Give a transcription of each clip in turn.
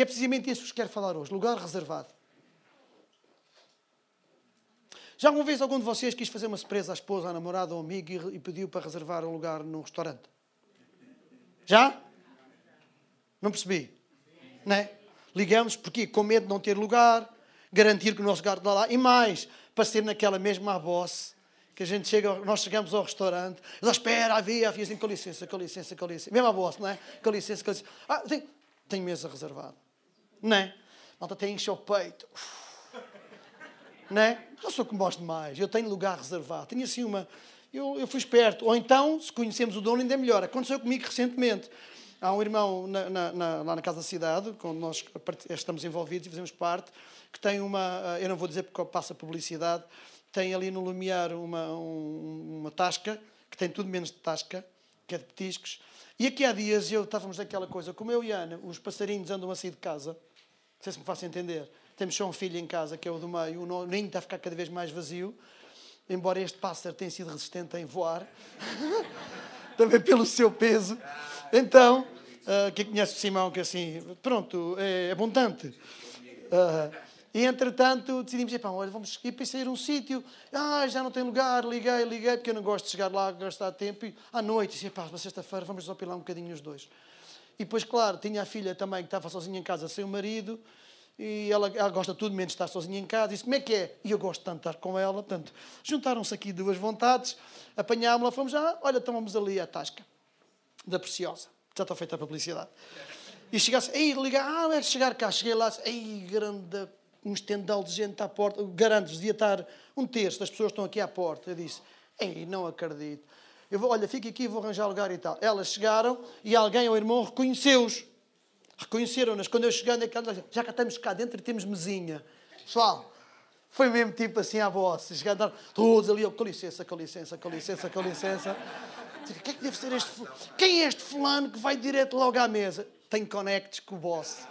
Porque é precisamente isso que vos quero falar hoje. Lugar reservado. Já alguma vez algum de vocês quis fazer uma surpresa à esposa, à namorada ou amigo e, pediu para reservar um lugar num restaurante? Já? Não percebi? Não é? Ligamos porque com medo de não ter lugar, garantir que o nosso lugar está lá e mais, para ser naquela mesma boss que a gente chega, nós chegamos ao restaurante, eles espera, havia, havia assim, com licença, com licença, com licença, mesmo a boss, não é? Com licença, com licença. Ah, tem, tem mesa reservada, não é? Malta tem enche o peito. Não é? Eu sou que gosto mais, eu tenho lugar reservado, tenho assim uma. Eu, eu fui esperto. Ou então, se conhecemos o dono, ainda é melhor. Aconteceu comigo recentemente. Há um irmão na, na, na, lá na Casa da Cidade, onde nós estamos envolvidos e fazemos parte, que tem uma. Eu não vou dizer porque passa publicidade, tem ali no Lumiar uma, um, uma tasca, que tem tudo menos de tasca, que é de petiscos. E aqui há dias eu estávamos naquela coisa, como eu e Ana, os passarinhos andam a sair de casa, não sei se me faço entender. Temos só um filho em casa, que é o do meio, o ninho está a ficar cada vez mais vazio, embora este pássaro tenha sido resistente em voar, também pelo seu peso. Então, uh, quem conhece o Simão, que é assim, pronto, é abundante. Uh, e entretanto decidimos, pá, olha, vamos ir para sair um sítio. Ah, já não tem lugar, liguei, liguei, porque eu não gosto de chegar lá, gastar tempo. E à noite, disse, pá, na sexta-feira vamos desopilar um bocadinho os dois. E depois, claro, tinha a filha também que estava sozinha em casa sem o marido. E ela, ela gosta tudo menos de estar sozinha em casa. Disse, como é que é? E eu gosto tanto de estar com ela. Portanto, juntaram-se aqui duas vontades, apanhámos-la, fomos, ah, olha, tomamos ali a tasca da Preciosa. Já está feita a publicidade. E chegasse, aí liga, ah, é chegar cá. Cheguei lá, aí, grande um estendal de gente à porta. Garanto-vos, devia estar um terço das pessoas estão aqui à porta. Eu disse, ei, não acredito. Eu vou, olha, fique aqui, vou arranjar lugar e tal. Elas chegaram e alguém, o irmão, reconheceu-os. Reconheceram-nas. Quando eu cheguei, já que estamos cá dentro e temos mesinha. Pessoal, foi mesmo tipo assim à voz. Chegaram todos ali, com licença, com licença, com licença, com licença. O que é que deve ser este Quem é este fulano que vai direto logo à mesa? Tem connects com o boss.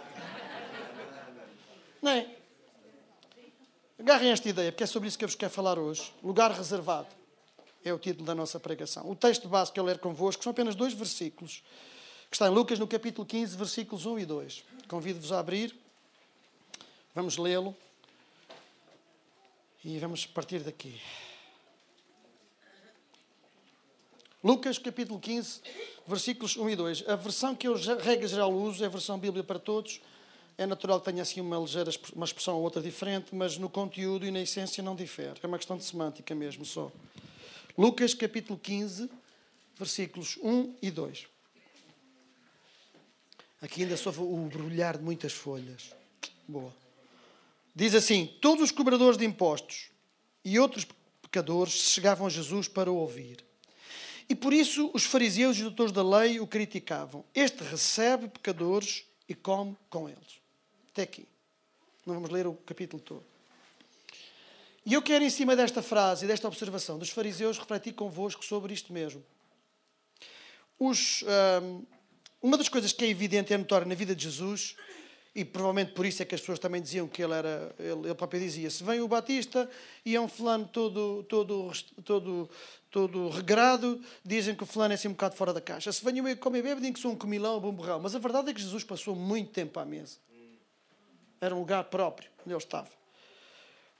Não é? Agarrem esta ideia, porque é sobre isso que eu vos quero falar hoje. Lugar reservado é o título da nossa pregação. O texto base que eu ler convosco são apenas dois versículos, que está em Lucas, no capítulo 15, versículos 1 e 2. Convido-vos a abrir, vamos lê-lo e vamos partir daqui. Lucas, capítulo 15, versículos 1 e 2. A versão que eu, regra geral, uso é a versão Bíblia para Todos é natural que tenha assim uma ligeira uma expressão ou outra diferente, mas no conteúdo e na essência não difere. É uma questão de semântica mesmo só. Lucas capítulo 15, versículos 1 e 2. Aqui ainda só o brulhar de muitas folhas. Boa. Diz assim: Todos os cobradores de impostos e outros pecadores chegavam a Jesus para o ouvir. E por isso os fariseus e os doutores da lei o criticavam. Este recebe pecadores e come com eles. Até aqui. Não vamos ler o capítulo todo. E eu quero, em cima desta frase e desta observação dos fariseus, refletir convosco sobre isto mesmo. Os, um, uma das coisas que é evidente e é notória na vida de Jesus, e provavelmente por isso é que as pessoas também diziam que ele era, ele, ele próprio dizia, se vem o Batista e é um fulano todo, todo, todo, todo regrado, dizem que o fulano é assim um bocado fora da caixa. Se vem o comer bebê, dizem que sou um comilão um borrão. Mas a verdade é que Jesus passou muito tempo à mesa. Era um lugar próprio onde ele estava.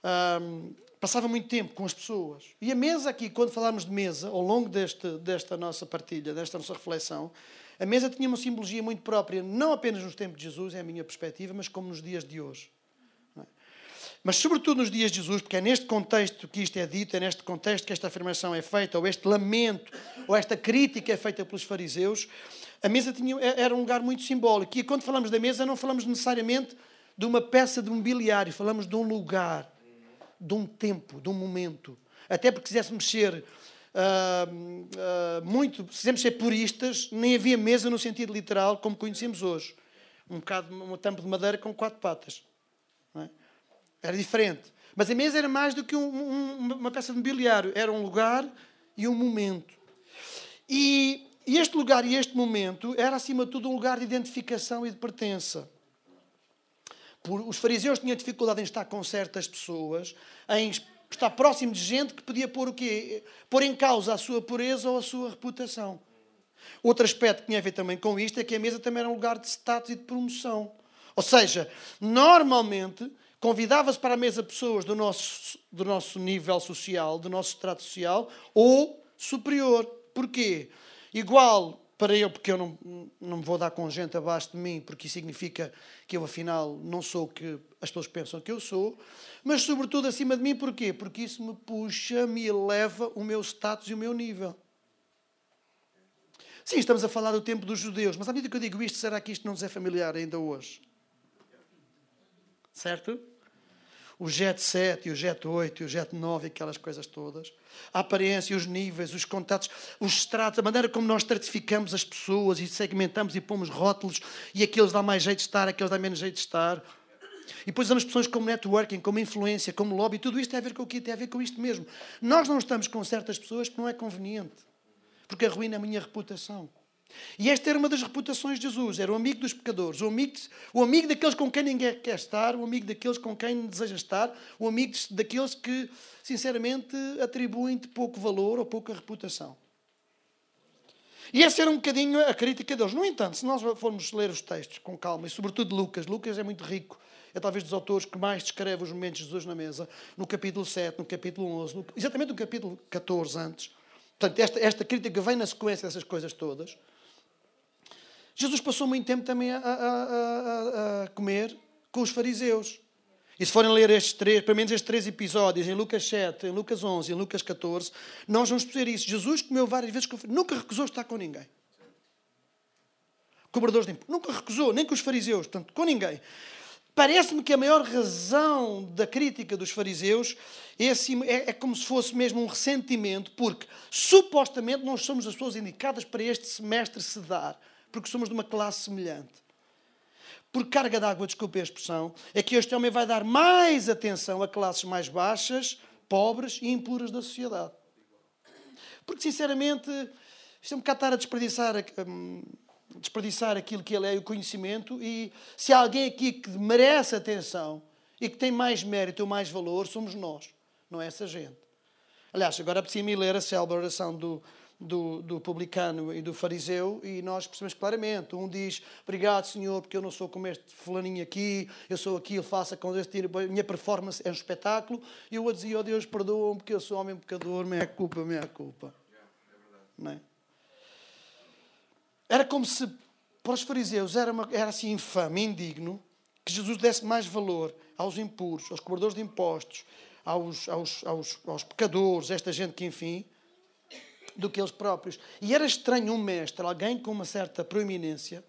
Um, passava muito tempo com as pessoas. E a mesa aqui, quando falarmos de mesa, ao longo deste, desta nossa partilha, desta nossa reflexão, a mesa tinha uma simbologia muito própria, não apenas nos tempos de Jesus, é a minha perspectiva, mas como nos dias de hoje. É? Mas, sobretudo nos dias de Jesus, porque é neste contexto que isto é dito, é neste contexto que esta afirmação é feita, ou este lamento, ou esta crítica é feita pelos fariseus, a mesa tinha, era um lugar muito simbólico. E quando falamos da mesa, não falamos necessariamente de uma peça de mobiliário, falamos de um lugar, de um tempo, de um momento. Até porque quiséssemos ser uh, uh, muito, se quiséssemos ser puristas, nem havia mesa no sentido literal como conhecemos hoje. Um bocado, uma tampa de madeira com quatro patas. É? Era diferente. Mas a mesa era mais do que um, um, uma peça de mobiliário. Era um lugar e um momento. E, e este lugar e este momento era, acima de tudo, um lugar de identificação e de pertença os fariseus tinham dificuldade em estar com certas pessoas, em estar próximo de gente que podia pôr o quê? Pôr em causa a sua pureza ou a sua reputação. Outro aspecto que tinha a ver também com isto é que a mesa também era um lugar de status e de promoção. Ou seja, normalmente convidava-se para a mesa pessoas do nosso, do nosso nível social, do nosso trato social ou superior. Porquê? Igual para eu, porque eu não, não me vou dar com gente abaixo de mim, porque isso significa que eu, afinal, não sou o que as pessoas pensam que eu sou, mas, sobretudo, acima de mim, porquê? Porque isso me puxa, me eleva o meu status e o meu nível. Sim, estamos a falar do tempo dos judeus, mas à medida que eu digo isto, será que isto não nos é familiar ainda hoje? Certo? O Jet 7, o Jet 8, o Jet 9, aquelas coisas todas. A aparência, os níveis, os contatos, os estratos, a maneira como nós estratificamos as pessoas e segmentamos e pomos rótulos e aqueles dá mais jeito de estar, aqueles dá menos jeito de estar. E depois usamos expressões como networking, como influência, como lobby, tudo isto tem a ver com o quê? Tem a ver com isto mesmo. Nós não estamos com certas pessoas que não é conveniente, porque arruína a minha reputação. E esta era uma das reputações de Jesus. Era o amigo dos pecadores, o amigo, o amigo daqueles com quem ninguém quer estar, o amigo daqueles com quem deseja estar, o amigo daqueles que, sinceramente, atribuem-te pouco valor ou pouca reputação. E essa era um bocadinho a crítica deles. No entanto, se nós formos ler os textos com calma, e sobretudo Lucas, Lucas é muito rico, é talvez dos autores que mais descreve os momentos de Jesus na mesa, no capítulo 7, no capítulo 11, no, exatamente no capítulo 14 antes. Portanto, esta, esta crítica vem na sequência dessas coisas todas. Jesus passou muito tempo também a, a, a, a, comer com os fariseus. E se forem ler estes três, pelo menos estes três episódios, em Lucas 7, em Lucas 11 em Lucas 14, nós vamos perceber isso. Jesus comeu várias vezes nunca recusou estar com ninguém. Cobradores de impostos. Nunca recusou, nem com os fariseus, portanto, com ninguém. Parece-me que a maior razão da crítica dos fariseus é, assim, é, é, como se fosse mesmo um ressentimento, porque supostamente nós somos as pessoas indicadas para este semestre se dar porque somos de uma classe semelhante. Por carga d'água, desculpe a expressão, é que este homem vai dar mais atenção a classes mais baixas, pobres e impuras da sociedade. Porque, sinceramente, isto é um bocado estar a desperdiçar, um, desperdiçar aquilo que ele é, o conhecimento, e se há alguém aqui que merece atenção e que tem mais mérito ou mais valor, somos nós, não é essa gente. Aliás, agora apetecia-me ler a célebre oração do, do, do publicano e do fariseu e nós percebemos claramente. Um diz, obrigado Senhor, porque eu não sou como este fulaninho aqui, eu sou aqui, eu faço com este a minha performance é um espetáculo. E o outro dizia, oh Deus, perdoa-me porque eu sou homem pecador, minha culpa, minha culpa. Não é? Era como se, para os fariseus, era, uma, era assim infame, indigno, que Jesus desse mais valor aos impuros, aos cobradores de impostos, aos, aos, aos, aos pecadores, esta gente que, enfim, do que eles próprios. E era estranho um mestre, alguém com uma certa proeminência,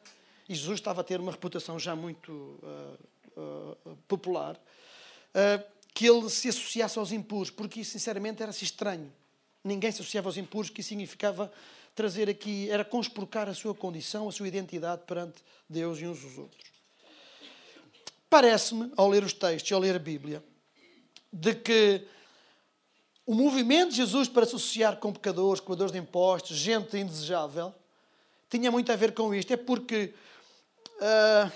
e Jesus estava a ter uma reputação já muito uh, uh, popular, uh, que ele se associasse aos impuros, porque isso, sinceramente, era-se estranho. Ninguém se associava aos impuros, que significava trazer aqui, era conspurcar a sua condição, a sua identidade perante Deus e uns os outros. Parece-me, ao ler os textos e ao ler a Bíblia, de que o movimento de Jesus para associar com pecadores, coadores de impostos, gente indesejável, tinha muito a ver com isto. É porque, uh,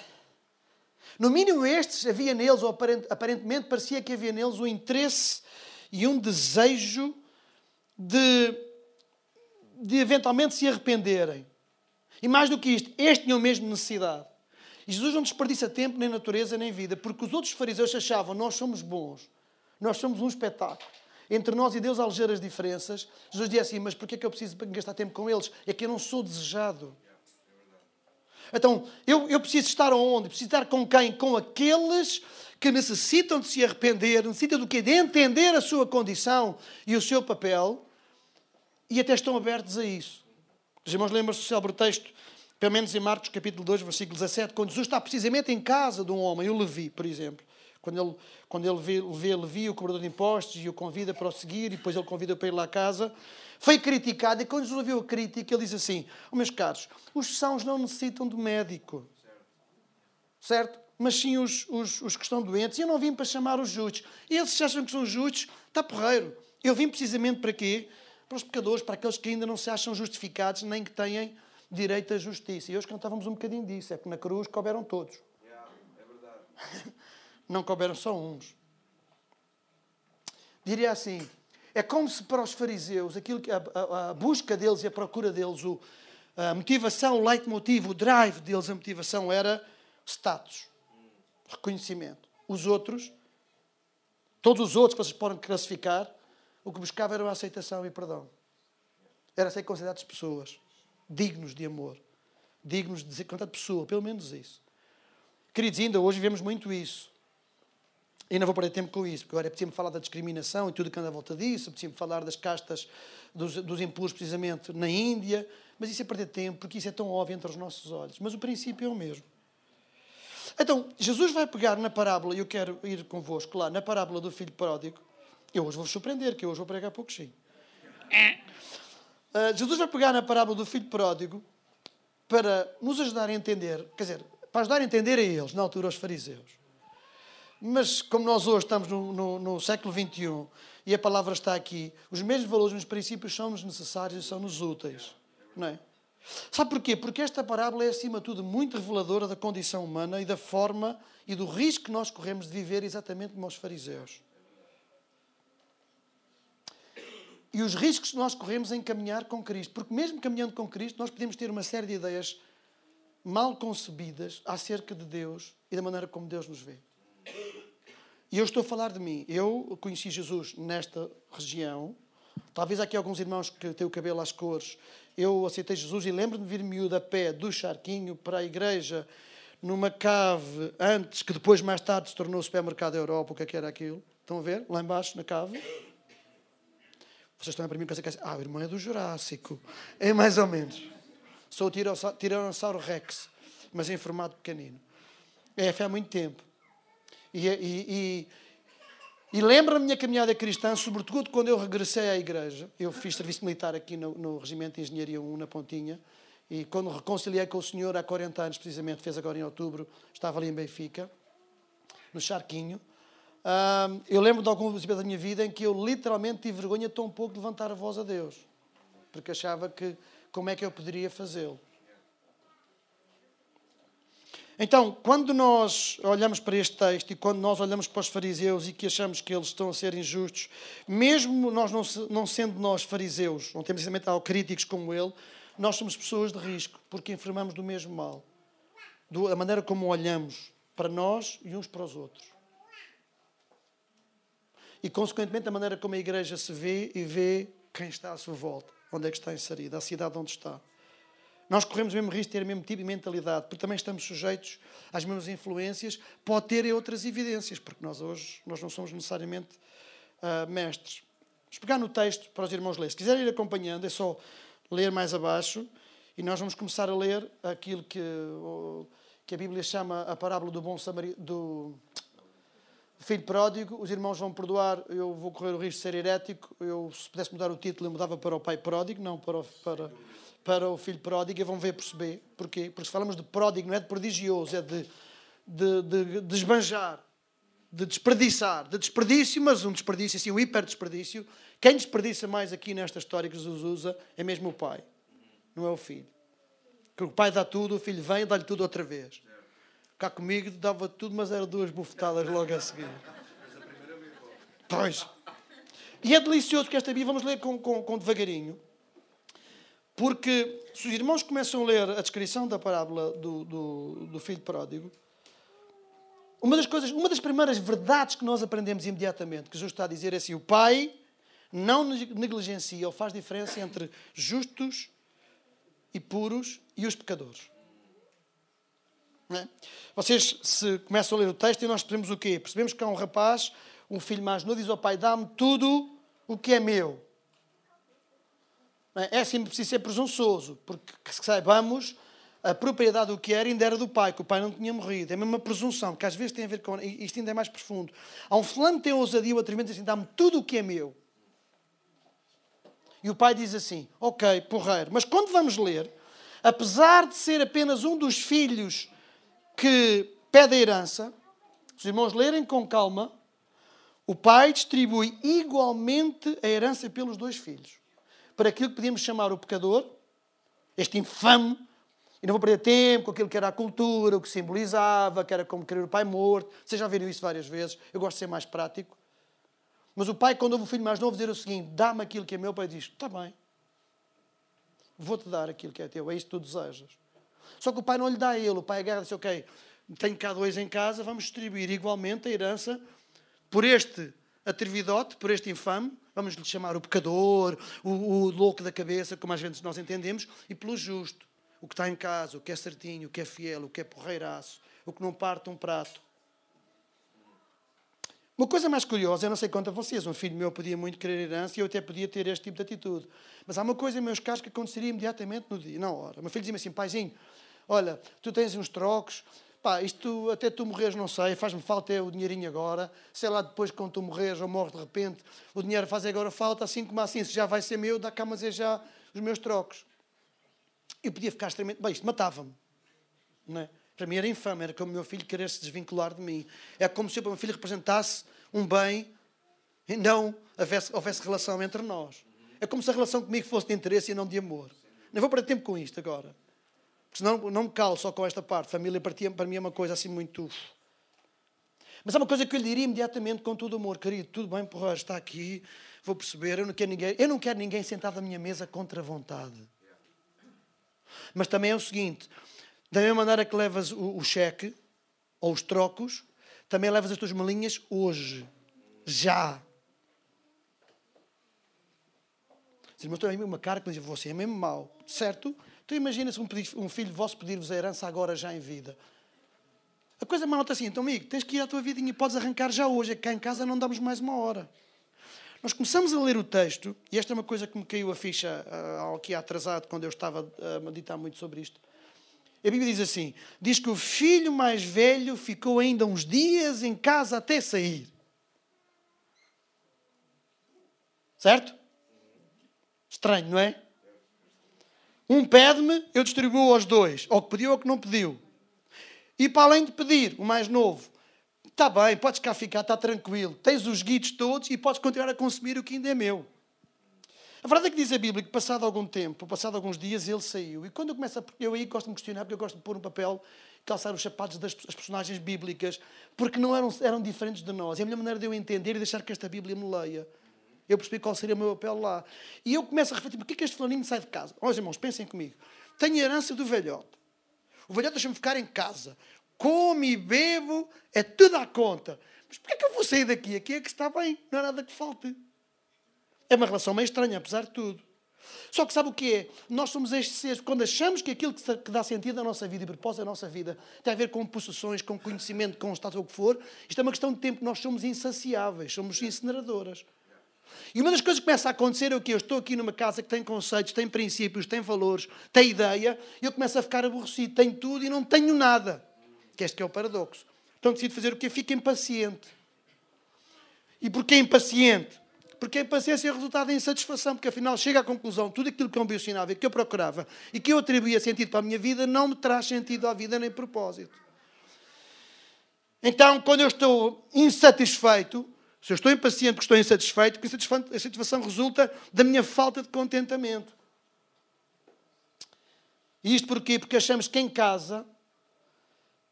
no mínimo, estes havia neles, ou aparentemente parecia que havia neles, um interesse e um desejo de, de eventualmente se arrependerem. E mais do que isto, estes tinham mesmo necessidade. E Jesus não desperdiça tempo, nem natureza, nem vida, porque os outros fariseus achavam: nós somos bons, nós somos um espetáculo. Entre nós e Deus há diferenças. Jesus disse assim: Mas porquê é que eu preciso gastar tempo com eles? É que eu não sou desejado. Então, eu, eu preciso estar onde? Preciso estar com quem? Com aqueles que necessitam de se arrepender, necessitam do quê? De entender a sua condição e o seu papel e até estão abertos a isso. Os irmãos lembram-se do célebre texto, pelo menos em Marcos capítulo 2, versículo 17, quando Jesus está precisamente em casa de um homem, o Levi, por exemplo. Quando ele, quando ele vê, vê Levi, o cobrador de impostos, e o convida para o seguir, e depois ele convida para ir lá à casa, foi criticado, e quando Jesus ouviu a crítica, ele diz assim: oh, meus caros, os sãos não necessitam de médico, certo? Mas sim os, os, os que estão doentes. E eu não vim para chamar os justos. E eles, se acham que são justos, está porreiro. Eu vim precisamente para quê? Para os pecadores, para aqueles que ainda não se acham justificados, nem que têm direito à justiça. E hoje cantávamos um bocadinho disso, é que na cruz couberam todos. Yeah, é verdade. não couberam só uns. Diria assim: é como se para os fariseus aquilo que a, a, a busca deles e a procura deles, o, a motivação, o leitmotiv, o drive deles, a motivação era status. reconhecimento. Os outros, todos os outros que vocês podem classificar, o que buscavam era a aceitação e perdão. Era ser considerados pessoas dignos de amor, dignos de ser contato pessoa, pelo menos isso. Queridos, ainda hoje vemos muito isso. E não vou perder tempo com isso, porque agora é preciso falar da discriminação e tudo que anda à volta disso, é preciso falar das castas dos, dos precisamente, na Índia, mas isso é perder tempo, porque isso é tão óbvio entre os nossos olhos. Mas o princípio é o mesmo. Então, Jesus vai pegar na parábola, e eu quero ir convosco lá, na parábola do filho pródigo. Eu hoje vou-vos surpreender, que eu hoje vou pregar pouquinho. Uh, Jesus vai pegar na parábola do filho pródigo para nos ajudar a entender, quer dizer, para ajudar a entender a eles, na altura, os fariseus mas como nós hoje estamos no, no, no século XXI e a palavra está aqui, os mesmos valores, os mesmos princípios são-nos necessários e são-nos úteis. Não é? Sabe porquê? Porque esta parábola é, acima de tudo, muito reveladora da condição humana e da forma e do risco que nós corremos de viver exatamente como os fariseus. E os riscos que nós corremos em caminhar com Cristo. Porque mesmo caminhando com Cristo, nós podemos ter uma série de ideias mal concebidas acerca de Deus e da maneira como Deus nos vê. E eu estou a falar de mim. Eu conheci Jesus nesta região. Talvez aqui alguns irmãos que têm o cabelo às cores. Eu aceitei Jesus e lembro-me de vir miúdo a pé do Charquinho para a igreja, numa cave, antes, que depois, mais tarde, se tornou o supermercado Europa. O que é que era aquilo? Estão a ver? Lá embaixo, na cave. Vocês estão a para mim pensar que é ah, o irmão é do Jurássico. É mais ou menos. Sou o Tiranossauro Rex, mas em formato pequenino. É, foi há muito tempo. E, e, e, e lembro a minha caminhada cristã, sobretudo quando eu regressei à igreja. Eu fiz serviço militar aqui no, no Regimento de Engenharia 1, na Pontinha. E quando reconciliei com o Senhor há 40 anos, precisamente, fez agora em outubro, estava ali em Benfica, no Charquinho. eu lembro de alguns episódios da minha vida em que eu literalmente tive vergonha tão pouco de levantar a voz a Deus, porque achava que como é que eu poderia fazê-lo. Então, quando nós olhamos para este texto e quando nós olhamos para os fariseus e que achamos que eles estão a ser injustos, mesmo nós não, não sendo nós fariseus, não temos necessariamente críticos como ele, nós somos pessoas de risco, porque enfermamos do mesmo mal. Da maneira como olhamos para nós e uns para os outros. E, consequentemente, a maneira como a igreja se vê e vê quem está à sua volta, onde é que está inserida, a cidade onde está. Nós corremos o mesmo risco de ter o mesmo tipo de mentalidade, porque também estamos sujeitos às mesmas influências, pode ter outras evidências, porque nós hoje nós não somos necessariamente uh, mestres. Vamos pegar no texto para os irmãos ler. Se quiserem ir acompanhando, é só ler mais abaixo e nós vamos começar a ler aquilo que, que a Bíblia chama a parábola do bom samaritano, do filho pródigo. Os irmãos vão perdoar, eu vou correr o risco de ser herético. Eu, se pudesse mudar o título, eu mudava para o pai pródigo, não para o, para para o filho pródigo e vão ver perceber. Porquê? Porque se falamos de pródigo não é de prodigioso, é de, de, de, de esbanjar, de desperdiçar, de desperdício, mas um desperdício, assim, um hiperdesperdício. Quem desperdiça mais aqui nesta história que Jesus usa é mesmo o pai, não é o filho. Que o pai dá tudo, o filho vem e dá-lhe tudo outra vez. Cá comigo dava tudo, mas eram duas bufetadas logo a seguir. Pois. E é delicioso que esta Bíblia, vamos ler com, com, com devagarinho. Porque se os irmãos começam a ler a descrição da parábola do, do, do filho pródigo, uma das coisas, uma das primeiras verdades que nós aprendemos imediatamente, que Jesus está a dizer é assim: o pai não negligencia ou faz diferença entre justos e puros e os pecadores. É? Vocês se começam a ler o texto e nós percebemos o quê? Percebemos que há um rapaz, um filho mais novo, diz ao pai: dá-me tudo o que é meu. É assim preciso ser presunçoso, porque que saibamos a propriedade do que era ainda era do pai, que o pai não tinha morrido. É a mesma presunção, que às vezes tem a ver com. Isto ainda é mais profundo. Há um fulano que tem ousadia o atrevimento assim: dá-me tudo o que é meu. E o pai diz assim: Ok, porreiro. Mas quando vamos ler, apesar de ser apenas um dos filhos que pede a herança, os irmãos lerem com calma, o pai distribui igualmente a herança pelos dois filhos para aquilo que podíamos chamar o pecador, este infame, e não vou perder tempo com aquilo que era a cultura, o que simbolizava, que era como querer o pai morto. Vocês já viram isso várias vezes. Eu gosto de ser mais prático. Mas o pai, quando ouve o filho mais novo dizer o seguinte: dá-me aquilo que é meu, o pai diz: está bem, vou-te dar aquilo que é teu, é isso que tu desejas. Só que o pai não lhe dá a ele, o pai agarra e diz: ok, tenho cá dois em casa, vamos distribuir igualmente a herança por este atrevidote, por este infame, vamos lhe chamar o pecador, o, o louco da cabeça, como às vezes nós entendemos, e pelo justo, o que está em casa, o que é certinho, o que é fiel, o que é porreiraço, o que não parte um prato. Uma coisa mais curiosa, eu não sei quanto a vocês, um filho meu podia muito querer herança e eu até podia ter este tipo de atitude. Mas há uma coisa em meus casos que aconteceria imediatamente no dia, na hora. O meu filho dizia-me assim, paizinho, olha, tu tens uns trocos, pá, isto até tu morreres não sei, faz-me falta é o dinheirinho agora, sei lá depois quando tu morreres ou morres de repente, o dinheiro faz agora falta, assim como assim, se já vai ser meu, dá cá mas é já os meus trocos. Eu podia ficar extremamente, bem, isto matava-me, não é? Para mim era infame, era como o meu filho querer se desvincular de mim. É como se o meu filho representasse um bem e não houvesse, houvesse relação entre nós. É como se a relação comigo fosse de interesse e não de amor. Não vou perder tempo com isto agora. Porque senão não me calo só com esta parte. Família para mim é uma coisa assim muito. Mas há uma coisa que eu lhe diria imediatamente com todo amor, querido, tudo bem, porra, está aqui, vou perceber, eu não quero ninguém, eu não quero ninguém sentado à minha mesa contra a vontade. Mas também é o seguinte, da mesma maneira que levas o, o cheque ou os trocos, também levas as tuas malinhas hoje. Já. Os irmãos têm uma cara que diz: Você é mesmo mau. Certo? Então imagina-se um, um, filho vosso pedir-vos a herança agora, já em vida. A coisa mal nota assim: Então, amigo, tens que ir à tua vidinha e podes arrancar já hoje. É que cá em casa não damos mais uma hora. Nós começamos a ler o texto, e esta é uma coisa que me caiu a ficha uh, aqui atrasado, quando eu estava a meditar muito sobre isto. A Bíblia diz assim: diz que o filho mais velho ficou ainda uns dias em casa até sair. Certo? Estranho, não é? Um pede-me, eu distribuo aos dois, ao que pediu ou que não pediu. E para além de pedir, o mais novo, está bem, podes cá ficar, está tranquilo. Tens os guides todos e podes continuar a consumir o que ainda é meu. A verdade é que diz a Bíblia que, passado algum tempo, passado alguns dias, ele saiu. E quando eu começo a. Eu aí gosto de me questionar, porque eu gosto de pôr um papel, calçar os sapatos das personagens bíblicas, porque não eram, eram diferentes de nós. É a minha maneira de eu entender e deixar que esta Bíblia me leia. Eu percebi qual seria o meu papel lá. E eu começo a refletir: porquê é que este flaninho sai de casa? Olha, irmãos, pensem comigo. Tenho herança do velhote. O velhote deixa-me ficar em casa. Como e bebo, é tudo à conta. Mas porquê é que eu vou sair daqui? Aqui é que está bem, não há nada que falte. É uma relação meio estranha, apesar de tudo. Só que sabe o que é? Nós somos estes seres, quando achamos que aquilo que dá sentido à nossa vida e propósito à nossa vida tem a ver com possessões, com conhecimento, com status ou o que for, isto é uma questão de tempo. Nós somos insaciáveis, somos incineradoras. E uma das coisas que começa a acontecer é o que eu estou aqui numa casa que tem conceitos, tem princípios, tem valores, tem ideia, e eu começo a ficar aborrecido, tenho tudo e não tenho nada. Que este que é o paradoxo. Então decido fazer o que? Fico impaciente. E porquê impaciente? Porque a impaciência é resultado da insatisfação, porque afinal chega à conclusão tudo aquilo que é um biosinal que eu procurava e que eu atribuía sentido para a minha vida não me traz sentido à vida nem propósito. Então, quando eu estou insatisfeito, se eu estou impaciente porque estou insatisfeito, porque a insatisfação resulta da minha falta de contentamento. E isto porquê? Porque achamos que em casa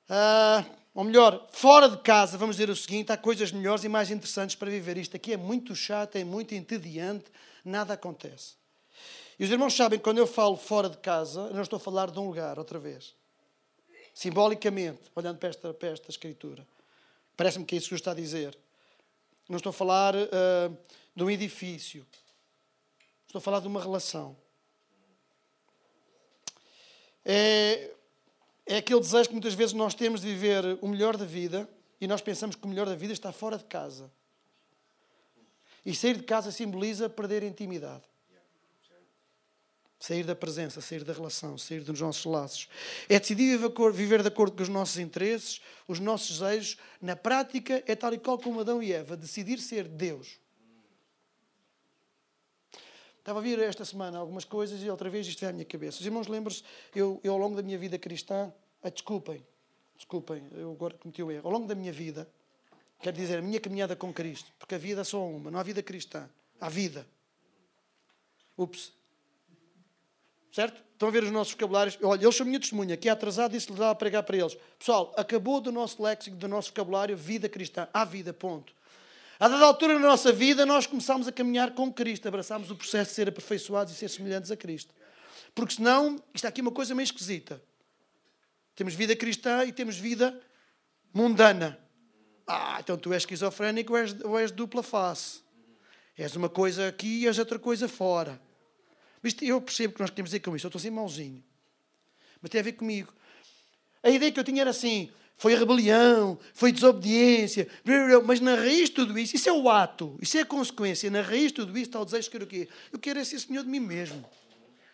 ah, ou melhor, fora de casa, vamos dizer o seguinte: há coisas melhores e mais interessantes para viver. Isto aqui é muito chato, é muito entediante, nada acontece. E os irmãos sabem que quando eu falo fora de casa, eu não estou a falar de um lugar, outra vez. Simbolicamente, olhando para esta, para esta escritura. Parece-me que é isso que está a dizer. Não estou a falar uh, de um edifício. Estou a falar de uma relação. É, é aquele desejo que muitas vezes nós temos de viver o melhor da vida e nós pensamos que o melhor da vida está fora de casa. E sair de casa simboliza perder intimidade. Sair da presença, sair da relação, sair dos nossos laços. É decidir viver de acordo com os nossos interesses, os nossos desejos. Na prática, é tal e qual como Adão e Eva, decidir ser Deus. Estava a vir esta semana algumas coisas e outra vez isto veio à minha cabeça. Os irmãos lembram-se, eu, eu ao longo da minha vida cristã, ah, desculpem, desculpem, eu agora cometi o erro. Ao longo da minha vida, quero dizer, a minha caminhada com Cristo, porque a vida é só uma, não há vida cristã, há vida. Ups. Certo? Estão a ver os nossos vocabulários? Olha, eles são minha testemunha, aqui é atrasado, disse-lhe dá a pregar para eles. Pessoal, acabou do nosso léxico, do nosso vocabulário, vida cristã. Há vida, ponto. A dada altura na nossa vida, nós começamos a caminhar com Cristo, abraçamos o processo de ser aperfeiçoados e ser semelhantes a Cristo. Porque senão, isto aqui é uma coisa meio esquisita. Temos vida cristã e temos vida mundana. Ah, então tu és esquizofrénico ou és, ou és dupla face. És uma coisa aqui e és outra coisa fora. Mas eu percebo que nós queremos dizer com isto. Eu estou assim mauzinho. Mas tem a ver comigo. A ideia que eu tinha era assim: foi rebelião, foi desobediência, mas na raiz de tudo isso, isso é o ato, isso é a consequência. Na raiz de tudo isso está o desejo de querer o quê? Eu quero é ser senhor de mim mesmo.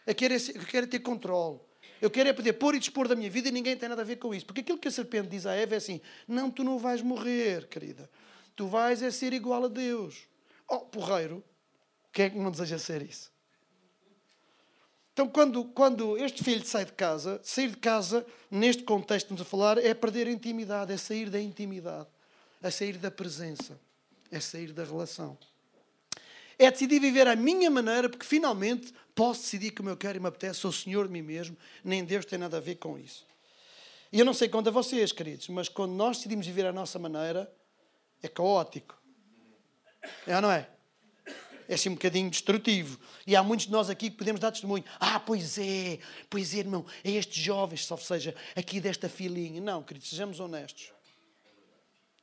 Eu quero, é ser, eu quero é ter controle. Eu quero é poder pôr e dispor da minha vida e ninguém tem nada a ver com isso. Porque aquilo que a serpente diz a Eva é assim: não, tu não vais morrer, querida. Tu vais é ser igual a Deus. Oh, porreiro, quem é que não deseja ser isso? Então, quando, quando este filho sai de casa, sair de casa, neste contexto que estamos a falar, é perder a intimidade, é sair da intimidade, é sair da presença, é sair da relação. É decidir viver à minha maneira, porque finalmente posso decidir como eu quero e me apetece, sou senhor de mim mesmo, nem Deus tem nada a ver com isso. E eu não sei quanto a vocês, queridos, mas quando nós decidimos viver à nossa maneira, é caótico. É ou não é? É assim um bocadinho destrutivo. E há muitos de nós aqui que podemos dar testemunho. Ah, pois é, pois é, irmão, é estes jovens, só seja, aqui desta filinha. Não, queridos, sejamos honestos.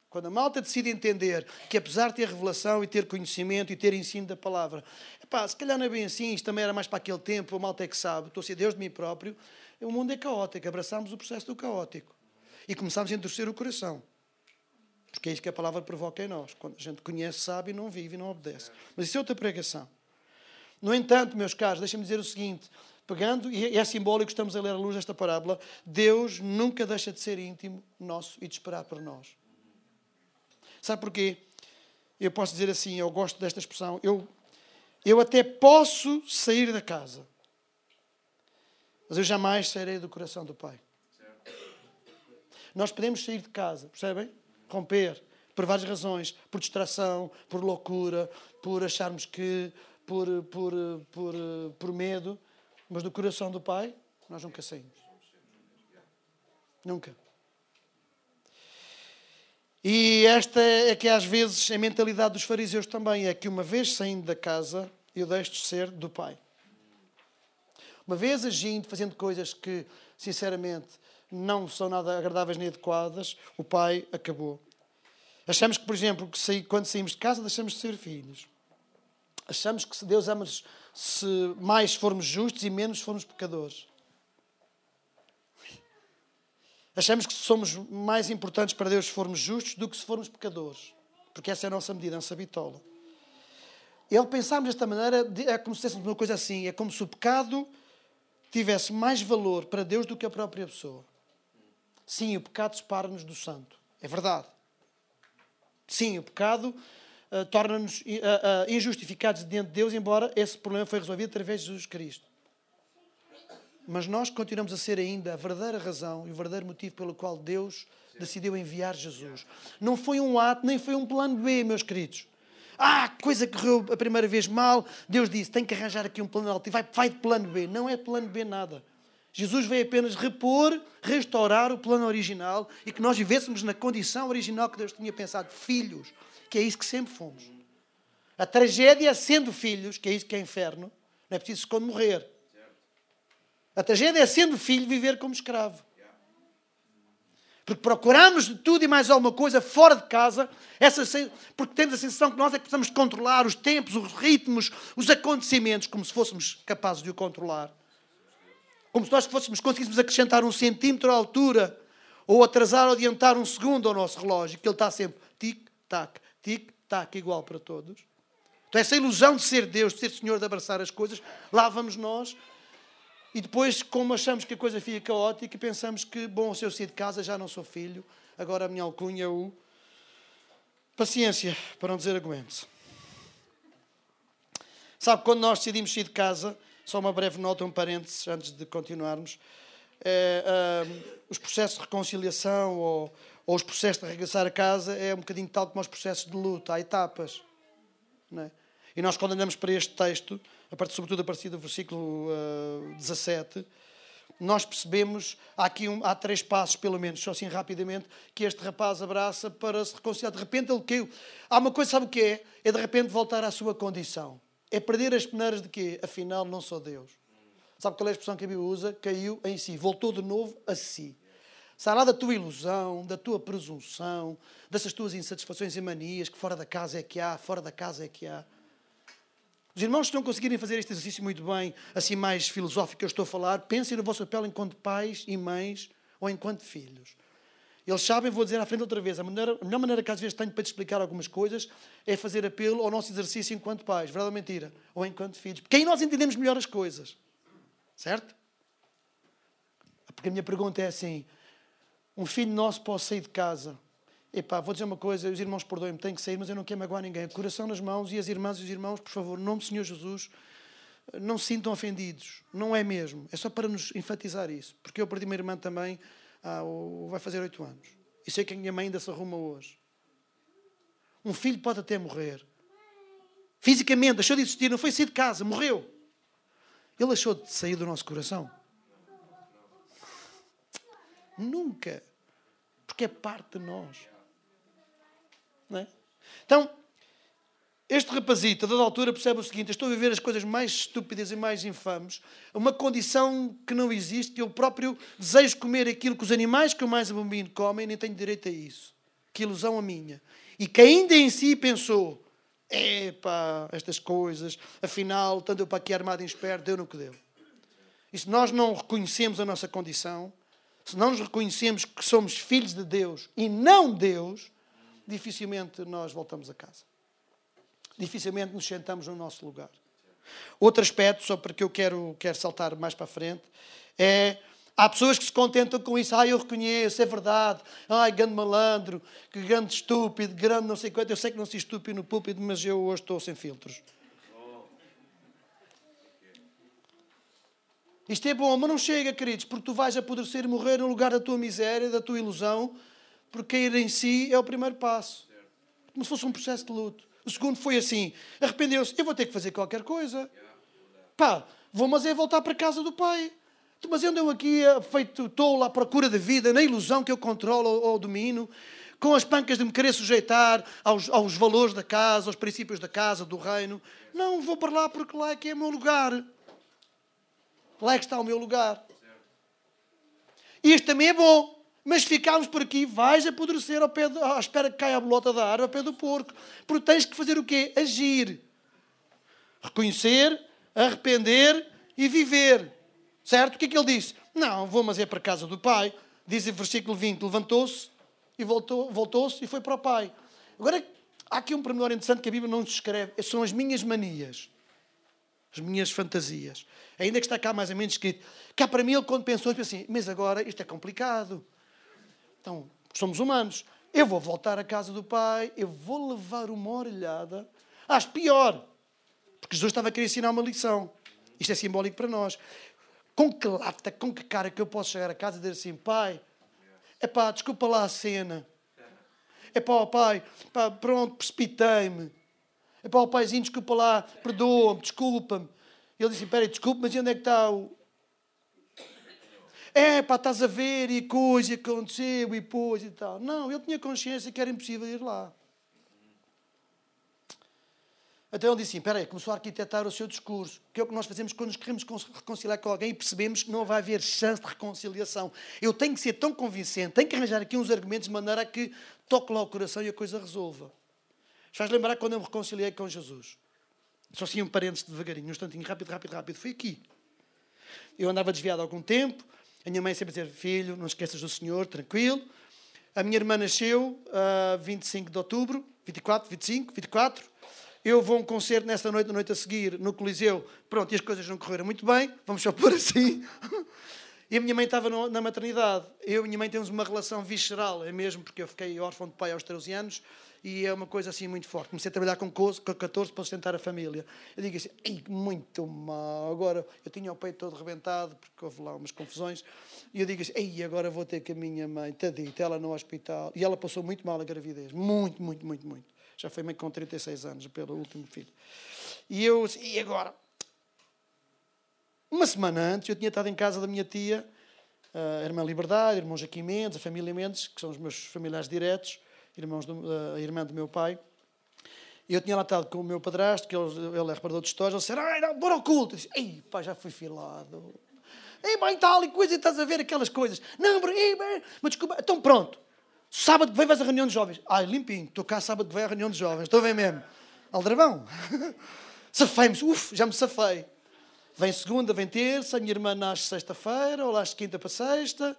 Quando a malta decide entender que, apesar de ter revelação e ter conhecimento e ter ensino da palavra, epá, se calhar não é bem assim, isto também era mais para aquele tempo, a malta é que sabe, estou a ser Deus de mim próprio, o mundo é caótico, abraçamos o processo do caótico e começamos a endurecer o coração. Porque é isso que a palavra provoca em nós. Quando a gente conhece, sabe e não vive e não obedece. Mas isso é outra pregação. No entanto, meus caros, deixem-me dizer o seguinte: pegando, e é simbólico, estamos a ler à luz desta parábola, Deus nunca deixa de ser íntimo nosso e de esperar por nós. Sabe porquê? Eu posso dizer assim, eu gosto desta expressão, eu, eu até posso sair da casa, mas eu jamais sairei do coração do Pai. Nós podemos sair de casa, percebem? Romper, por várias razões, por distração, por loucura, por acharmos que, por, por, por, por medo, mas do coração do Pai, nós nunca saímos. Nunca. E esta é que às vezes a mentalidade dos fariseus também é que uma vez saindo da casa, eu deixo de ser do Pai. Uma vez agindo, fazendo coisas que, sinceramente, não são nada agradáveis nem adequadas, o pai acabou. Achamos que, por exemplo, que quando saímos de casa deixamos de ser filhos. Achamos que Deus ama-nos se mais formos justos e menos formos pecadores. Achamos que somos mais importantes para Deus se formos justos do que se formos pecadores. Porque essa é a nossa medida, a nossa bitola. Ele pensarmos desta maneira é como se fosse uma coisa assim: é como se o pecado tivesse mais valor para Deus do que a própria pessoa. Sim, o pecado separa-nos do santo. É verdade. Sim, o pecado uh, torna-nos uh, uh, injustificados diante de Deus, embora esse problema foi resolvido através de Jesus Cristo. Mas nós continuamos a ser ainda a verdadeira razão e o verdadeiro motivo pelo qual Deus decidiu enviar Jesus. Não foi um ato, nem foi um plano B, meus queridos. Ah, coisa que correu a primeira vez mal. Deus disse: tem que arranjar aqui um plano alternativo. Vai, vai de plano B. Não é plano B nada. Jesus veio apenas repor, restaurar o plano original e que nós vivêssemos na condição original que Deus tinha pensado, filhos, que é isso que sempre fomos. A tragédia sendo filhos, que é isso que é inferno, não é preciso quando morrer. A tragédia é sendo filho viver como escravo. Porque procuramos de tudo e mais alguma coisa fora de casa, essa, porque temos a sensação que nós é que precisamos controlar os tempos, os ritmos, os acontecimentos, como se fôssemos capazes de o controlar. Como se nós fôssemos, conseguíssemos acrescentar um centímetro à altura ou atrasar ou adiantar um segundo ao nosso relógio, que ele está sempre tic-tac, tic-tac, igual para todos. Então, essa ilusão de ser Deus, de ser Senhor, de abraçar as coisas, lá vamos nós. E depois, como achamos que a coisa fica caótica, pensamos que, bom, se eu sair de casa já não sou filho, agora a minha alcunha é o. Paciência, para não dizer aguente-se. Sabe, quando nós decidimos sair de casa, só uma breve nota, um parênteses, antes de continuarmos. É, uh, os processos de reconciliação ou, ou, os processos de regressar a casa é um bocadinho tal como os processos de luta, há etapas. É? E nós, quando olhamos para este texto, a partir, sobretudo a partir do versículo uh, 17, nós percebemos, há aqui um, há três passos, pelo menos, só assim rapidamente, que este rapaz abraça para se reconciliar. De repente ele caiu. Há uma coisa, sabe o que é? É de repente voltar à sua condição. É perder as peneiras de quê? Afinal, não sou Deus. Sabe qual é a expressão que a Bíblia usa? Caiu em si. Voltou de novo a si. Sai lá da tua ilusão, da tua presunção, dessas tuas insatisfações e manias que fora da casa é que há, fora da casa é que há. Os irmãos que não conseguirem fazer este exercício muito bem, assim mais filosófico que eu estou a falar, pensem no vosso papel enquanto pais e mães ou enquanto filhos. Eles sabem, vou dizer à frente outra vez, a, maneira, a melhor maneira que às vezes tenho para te explicar algumas coisas é fazer apelo ao nosso exercício enquanto pais, verdade ou mentira? Ou enquanto filhos. Porque aí nós entendemos melhor as coisas. Certo? Porque a minha pergunta é assim: um filho nosso pode sair de casa Epá, vou dizer uma coisa, os irmãos perdoem-me, tenho que sair, mas eu não quero magoar ninguém. Coração nas mãos e as irmãs e os irmãos, por favor, em nome do Senhor Jesus, não se sintam ofendidos. Não é mesmo. É só para nos enfatizar isso. Porque eu perdi uma irmã também, ah, vai fazer oito anos. E sei que a minha mãe ainda se arruma hoje. Um filho pode até morrer. Fisicamente, deixou de existir, não foi sair de casa, morreu. Ele deixou de sair do nosso coração. Nunca. Porque é parte de nós. É? Então, este rapazito, a dada altura, percebe o seguinte: estou a viver as coisas mais estúpidas e mais infames, uma condição que não existe, eu próprio desejo comer aquilo que os animais que eu mais abomino comem, nem tenho direito a isso. Que ilusão a minha. E que ainda em si pensou: epá, estas coisas, afinal, tanto eu para aqui armado em esperto, deu no que deu. E se nós não reconhecemos a nossa condição, se não nos reconhecemos que somos filhos de Deus e não Deus, dificilmente nós voltamos a casa. Dificilmente nos sentamos no nosso lugar. Outro aspecto, só porque eu quero, quero saltar mais para a frente, é. Há pessoas que se contentam com isso. Ah, eu reconheço, é verdade. Ai, grande malandro, que grande estúpido, grande não sei quanto. Eu sei que não sou estúpido no púlpito, mas eu hoje estou sem filtros. Isto é bom, mas não chega, queridos, porque tu vais apodrecer e morrer no lugar da tua miséria, da tua ilusão, porque cair em si é o primeiro passo. Como se fosse um processo de luto. O segundo foi assim: arrependeu-se, eu vou ter que fazer qualquer coisa. Pá, vou, mas é voltar para a casa do pai. Mas eu ando aqui eh, feito tolo à procura da vida, na ilusão que eu controlo ou domino, com as pancas de me querer sujeitar aos, aos valores da casa, aos princípios da casa, do reino. Não, vou para lá porque lá é que é o meu lugar. Lá é que está o meu lugar. Isto também é bom mas ficámos por aqui, vais apodrecer ao pé de, à espera que caia a bolota da árvore ao pé do porco. Porque tens que fazer o quê? Agir. Reconhecer, arrepender e viver. Certo? O que é que ele disse? Não, vou mas é para a casa do pai. Diz em versículo 20, levantou-se e voltou, voltou-se e foi para o pai. Agora, há aqui um pormenor interessante que a Bíblia não descreve. São as minhas manias. As minhas fantasias. Ainda que está cá mais ou menos escrito. Cá para mim, ele quando pensou, assim, mas agora isto é complicado. Então, somos humanos. Eu vou voltar à casa do pai, eu vou levar uma orelhada. Acho pior, porque Jesus estava a querer ensinar uma lição. Isto é simbólico para nós. Com que lata, com que cara que eu posso chegar a casa e dizer assim, pai, é pá, desculpa lá a cena. É pá, pai, pá, pronto, precipitei-me. É pá, o paizinho, desculpa lá, perdoa-me, desculpa-me. Ele disse, espera aí, desculpa, mas onde é que está o, é pá, estás a ver e coisa aconteceu e pôs e tal. Não, ele tinha consciência que era impossível ir lá. Então ele disse assim, espera aí, começou a arquitetar o seu discurso, que é o que nós fazemos quando nos queremos reconciliar com alguém e percebemos que não vai haver chance de reconciliação. Eu tenho que ser tão convincente, tenho que arranjar aqui uns argumentos de maneira a que toque lá o coração e a coisa resolva. Faz lembrar quando eu me reconciliei com Jesus. Só assim um parênteses devagarinho, um instantinho, rápido, rápido, rápido. Foi aqui. Eu andava desviado há algum tempo, a minha mãe sempre dizia, filho, não esqueças do Senhor, tranquilo. A minha irmã nasceu uh, 25 de outubro, 24, 25, 24. Eu vou a um concerto nesta noite, na noite a seguir, no Coliseu. Pronto, e as coisas não correram muito bem, vamos só pôr assim. E a minha mãe estava na maternidade. Eu e a minha mãe temos uma relação visceral, é mesmo, porque eu fiquei órfão de pai aos 13 anos e é uma coisa assim muito forte. Comecei a trabalhar com 14 para sustentar a família. Eu digo assim, muito mal. Agora, eu tinha o peito todo rebentado, porque houve lá umas confusões, e eu digo assim, ei, agora vou ter com a minha mãe, tadita, ela no hospital. E ela passou muito mal a gravidez, muito, muito, muito, muito. Já foi mãe com 36 anos, pelo último filho. E eu, e agora? Uma semana antes, eu tinha estado em casa da minha tia, a irmã Liberdade, irmão Joaquim Mendes, a família Mendes, que são os meus familiares diretos, irmãos do, a irmã do meu pai. E eu tinha lá estado com o meu padrasto, que ele, ele é reparador de histórias, ele disse, ai, não, bora ao culto. Eu disse, ei, pá, já fui filado. Ei, bem, tal e coisa, e estás a ver aquelas coisas. Não, ei, bem, mas desculpa, então pronto. Sábado que vem vais à reunião de jovens. Ai, limpinho, estou cá sábado que vem à reunião de jovens. Estou ver mesmo. Aldrabão. Safei-me, uf, já me safei. Vem segunda, vem terça, a minha irmã nasce sexta-feira, ou nasce quinta para sexta.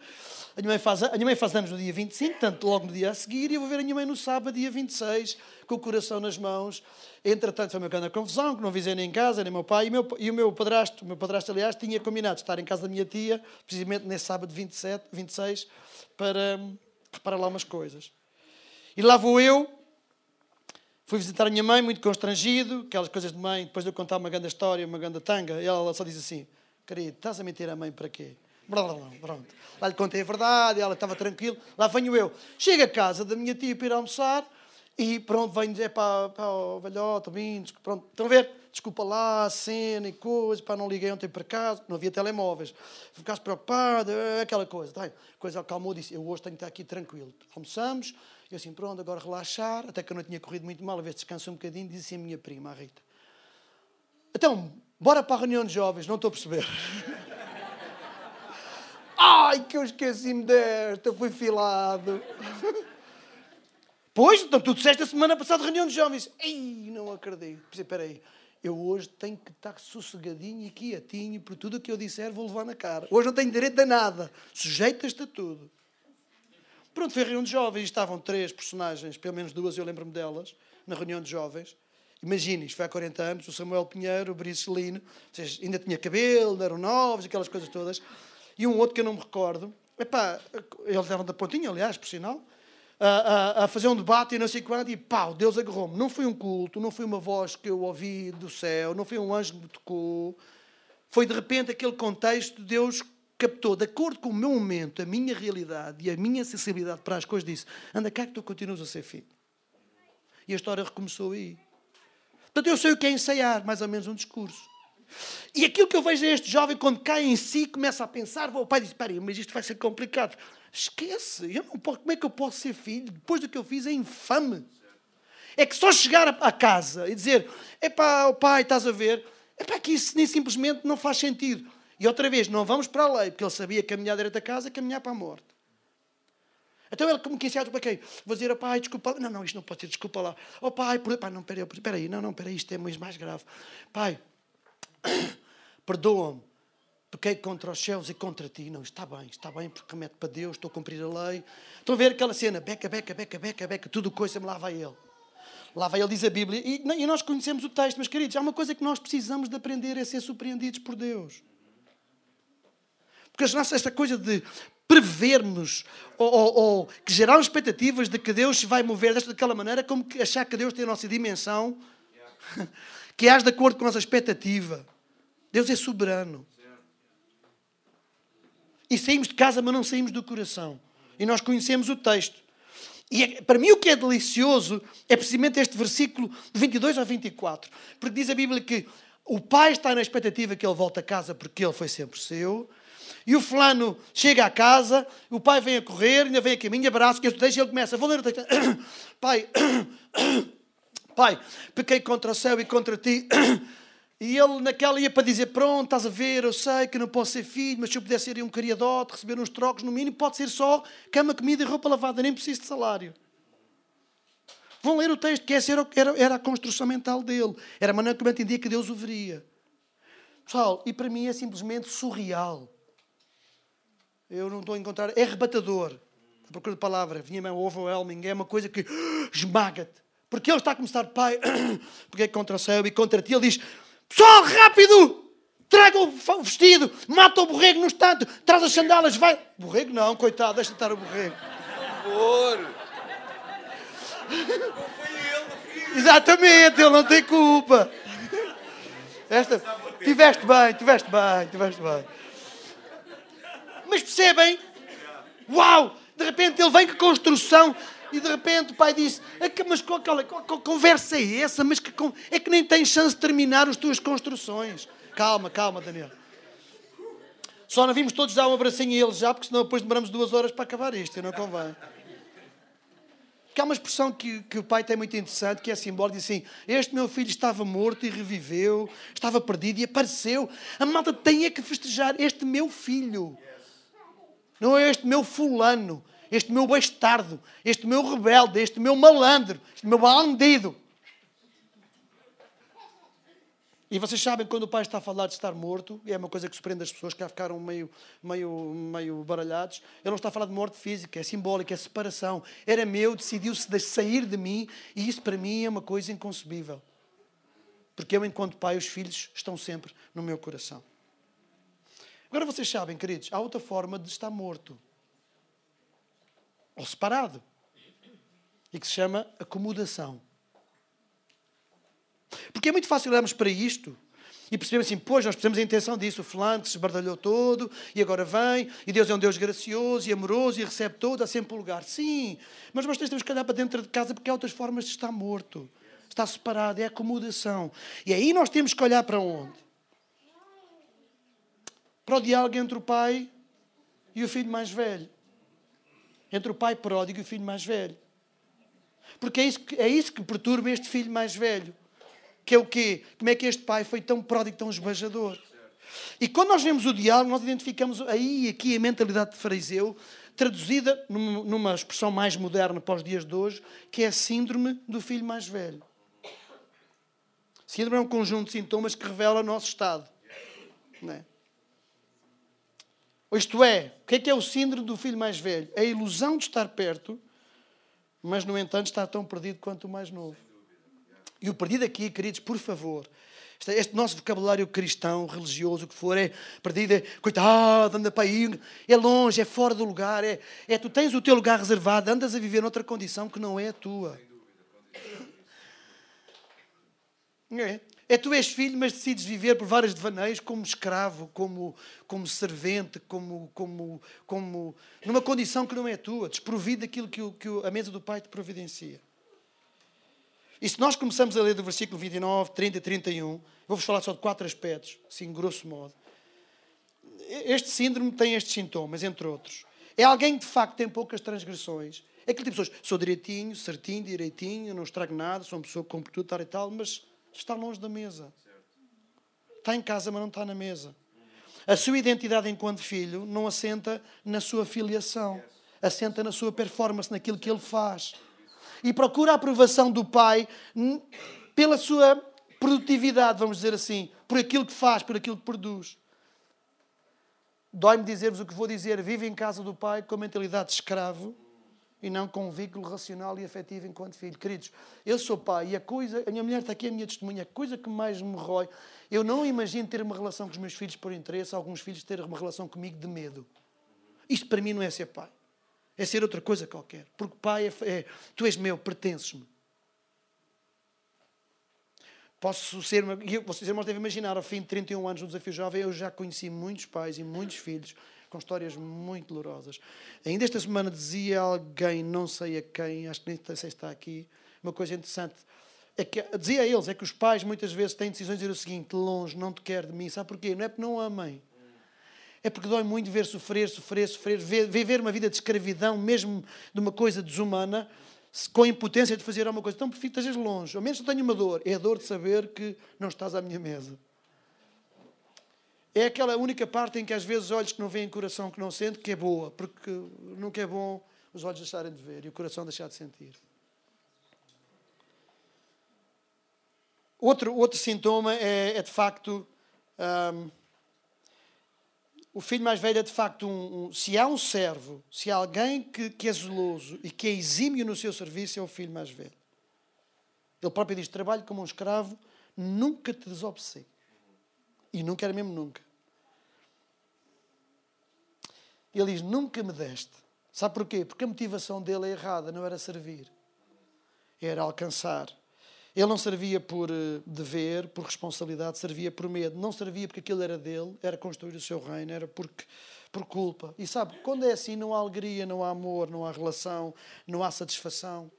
A minha, mãe faz, a minha mãe faz anos no dia 25, portanto, logo no dia a seguir, e eu vou ver a minha mãe no sábado, dia 26, com o coração nas mãos. Entretanto, foi uma grande confusão, que não visei nem em casa, nem meu pai. E, meu, e o meu padrasto, o meu padrasto, aliás, tinha combinado de estar em casa da minha tia, precisamente nesse sábado 27, 26, para preparar lá umas coisas. E lá vou eu, Fui visitar a minha mãe, muito constrangido, aquelas coisas de mãe, depois de eu contar uma grande história, uma grande tanga, e ela só diz assim: Querido, estás a mentir a mãe para quê? Pronto. Lá lhe contei a verdade, ela estava tranquila. Lá venho eu. Chego a casa da minha tia para ir almoçar e pronto, venho dizer para, para o velhote, vindos, pronto. Estão a ver? Desculpa lá, cena e coisa, para não liguei ontem para casa, não havia telemóveis. Ficaste preocupado, aquela coisa. Tá? Coisa acalmou, disse: Eu hoje tenho que estar aqui tranquilo. Almoçamos, eu assim, pronto, agora relaxar, até que eu não tinha corrido muito mal, a ver se descansa um bocadinho, disse assim a minha prima, a Rita. Então, bora para a reunião de jovens, não estou a perceber. Ai, que eu esqueci-me desta, fui filado. pois, então tu disseste a semana passada reunião de jovens. Ei, não acredito. Espera aí, eu hoje tenho que estar sossegadinho e quietinho, por tudo o que eu disser vou levar na cara. Hoje não tenho direito a nada. Sujeitas-te a tudo. Pronto, foi reunião de jovens. Estavam três personagens, pelo menos duas, eu lembro-me delas, na reunião de jovens. Imaginem, isto foi há 40 anos, o Samuel Pinheiro, o Bricelino, vocês ainda tinha cabelo, eram novos, aquelas coisas todas. E um outro que eu não me recordo. Epá, eles eram da pontinha, aliás, por sinal. A, a, a, fazer um debate e não sei quando, e pau, Deus agarrou-me. Não foi um culto, não foi uma voz que eu ouvi do céu, não foi um anjo que me tocou. Foi de repente aquele contexto de Deus captou, de acordo com o meu momento, a minha realidade e a minha sensibilidade para as coisas, disse: anda cá que tu continuas a ser filho. E a história recomeçou aí. Portanto, eu sei o que é ensaiar, mais ou menos um discurso. E aquilo que eu vejo é este jovem, quando cai em si, começa a pensar, o pai diz, espera mas isto vai ser complicado. Esquece, eu não posso, como é que eu posso ser filho? Depois do que eu fiz é infame. É que só chegar a casa e dizer, epá, pai, estás a ver? Epá, que isso nem simplesmente não faz sentido. E outra vez, não vamos para a lei, porque ele sabia caminhar direito a casa, caminhar para a morte. Então ele, como que ensinou para quem? Vou dizer, oh, pai, desculpa lá. Não, não, isto não pode ser, desculpa lá. Oh pai, por... pai não, peraí, peraí, não, não, peraí, isto é mais grave. Pai, perdoa-me, pequei contra os céus e contra ti. Não, está bem, está bem, porque remete para Deus, estou a cumprir a lei. Estão a ver aquela cena, beca, beca, beca, beca, beca, tudo coisa lá vai ele. Lá vai ele, diz a Bíblia, e, e nós conhecemos o texto, mas queridos, há uma coisa que nós precisamos de aprender, é ser surpreendidos por Deus. Porque esta coisa de prevermos ou, ou, ou, que gerarmos expectativas de que Deus se vai mover desta daquela maneira, como que achar que Deus tem a nossa dimensão, que age de acordo com a nossa expectativa. Deus é soberano. E saímos de casa, mas não saímos do coração. E nós conhecemos o texto. E é, para mim o que é delicioso é precisamente este versículo de 22 ao 24. Porque diz a Bíblia que o pai está na expectativa que ele volte a casa porque ele foi sempre seu. E o fulano chega à casa, o pai vem a correr, ainda vem a caminho, abraça, que eu deixo, e ele começa, vou ler o texto. Pai, pai, pequei contra o céu e contra ti. E ele naquela ia para dizer, pronto, estás a ver, eu sei que não posso ser filho, mas se eu pudesse ir um criadote, receber uns trocos, no mínimo pode ser só cama, comida e roupa lavada, nem preciso de salário. Vão ler o texto, que essa era, era, a construção mental dele. Era a maneira como entendia que Deus o veria. Pessoal, e para mim é simplesmente surreal. Eu não estou a encontrar. É arrebatador. A procura de palavra. Vinha mesmo overwhelming. É uma coisa que esmaga-te. Porque ele está a começar, pai, porque é contra o céu e contra ti. Ele diz: Pessoal, rápido! Traga o vestido, mata o borrego no instante, traz as sandálias, vai. Borrego não, coitado, deixa estar o borrego. Por favor. Não foi ele, Exatamente, ele não tem culpa. Esta, tiveste bem, tiveste bem, tiveste bem. Mas percebem? Uau! De repente ele vem com construção e de repente o pai disse: é Mas qual, qual, qual, conversa é essa? Mas que, é que nem tens chance de terminar as tuas construções. Calma, calma, Daniel. Só não vimos todos dar um abracinho a eles já, porque senão depois demoramos duas horas para acabar isto, e não convém. Porque há uma expressão que, que o pai tem muito interessante, que é simbólica, diz assim, este meu filho estava morto e reviveu, estava perdido e apareceu. A malta tem é que festejar este meu filho. Não é este meu fulano, este meu bastardo, este meu rebelde, este meu malandro, este meu bandido. E vocês sabem quando o pai está a falar de estar morto, é uma coisa que surpreende as pessoas que já ficaram meio, meio, meio baralhados. Ele não está a falar de morte física, é simbólica, é separação. Era meu, decidiu-se sair de mim, e isso para mim é uma coisa inconcebível. Porque eu, enquanto pai, os filhos estão sempre no meu coração. Agora vocês sabem, queridos, há outra forma de estar morto ou separado e que se chama acomodação. Porque é muito fácil olharmos para isto e percebemos assim, pois, nós precisamos da intenção disso. O fulano se esbardalhou todo e agora vem, e Deus é um Deus gracioso e amoroso e recebe todo, há sempre um lugar. Sim, mas nós temos que olhar para dentro de casa porque há outras formas de estar morto. Está separado, é acomodação. E aí nós temos que olhar para onde? Para o diálogo entre o pai e o filho mais velho. Entre o pai pródigo e o filho mais velho. Porque é isso que, é isso que perturba este filho mais velho. Que é o quê? Como é que este pai foi tão pródigo, tão esbajador? E quando nós vemos o diálogo, nós identificamos aí aqui a mentalidade de fariseu, traduzida numa expressão mais moderna para os dias de hoje, que é a síndrome do filho mais velho. Síndrome é um conjunto de sintomas que revela o nosso estado. É? Isto é, o que é que é o síndrome do filho mais velho? A ilusão de estar perto, mas, no entanto, está tão perdido quanto o mais novo. E o perdido aqui, queridos, por favor, este nosso vocabulário cristão, religioso, o que for, é perdido, é coitado, anda para aí, é longe, é fora do lugar, é, é tu tens o teu lugar reservado, andas a viver noutra condição que não é a tua. É. É tu és filho, mas decides viver por vários devaneios como escravo, como, como servente, como, como, como numa condição que não é tua, desprovido daquilo que, o, que a mesa do Pai te providencia. E se nós começamos a ler do versículo 29, 30 e 31, vou-vos falar só de quatro aspectos, assim, grosso modo. Este síndrome tem estes sintomas, entre outros. É alguém que de facto tem poucas transgressões. É aquele tipo de pessoas, sou direitinho, certinho, direitinho, não estrago nada, sou uma pessoa com tudo, tal e tal, mas está longe da mesa. Está em casa, mas não está na mesa. A sua identidade enquanto filho não assenta na sua filiação, assenta na sua performance, naquilo que ele faz e procura a aprovação do pai pela sua produtividade, vamos dizer assim, por aquilo que faz, por aquilo que produz. Dói-me dizer-vos o que vou dizer. Vive em casa do pai com a mentalidade de escravo e não com um vínculo racional e afetivo enquanto filho. Queridos, eu sou pai e a coisa, a minha mulher está aqui, a minha testemunha, a coisa que mais me rói, eu não imagino ter uma relação com os meus filhos por interesse, alguns filhos terem uma relação comigo de medo. Isto para mim não é ser pai. É ser outra coisa qualquer. Porque pai é, é tu és meu, pertences-me. Posso ser. Vocês irmãos devem imaginar, ao fim de 31 anos no Desafio Jovem, eu já conheci muitos pais e muitos filhos com histórias muito dolorosas. Ainda esta semana dizia alguém, não sei a quem, acho que nem sei se está aqui, uma coisa interessante. É que, dizia a eles, é que os pais muitas vezes têm decisões de dizer o seguinte: longe, não te quero de mim. Sabe porquê? Não é porque não amem é porque dói muito ver sofrer, sofrer, sofrer, viver uma vida de escravidão, mesmo de uma coisa desumana, com a impotência de fazer alguma coisa. Então prefiro estejas longe. Ao menos eu tenho uma dor. É a dor de saber que não estás à minha mesa. É aquela única parte em que às vezes olhos que não veem, coração que não sente, que é boa. Porque nunca é bom os olhos deixarem de ver e o coração deixar de sentir. Outro, outro sintoma é, é de facto... Um, o filho mais velho é de facto um, um, Se há um servo, se há alguém que, que é zeloso e que é exímio no seu serviço, é o filho mais velho. Ele próprio diz: trabalho como um escravo, nunca te desobsei. E nunca era mesmo nunca. Ele diz: nunca me deste. Sabe porquê? Porque a motivação dele é errada, não era servir, era alcançar. Ele não servia por eh, dever, por responsabilidade, servia por medo. Não servia porque aquilo era dele, era construir o seu reino, era porque, por culpa. E sabe, quando é assim, não há alegria, não há amor, não há relação, não há satisfação.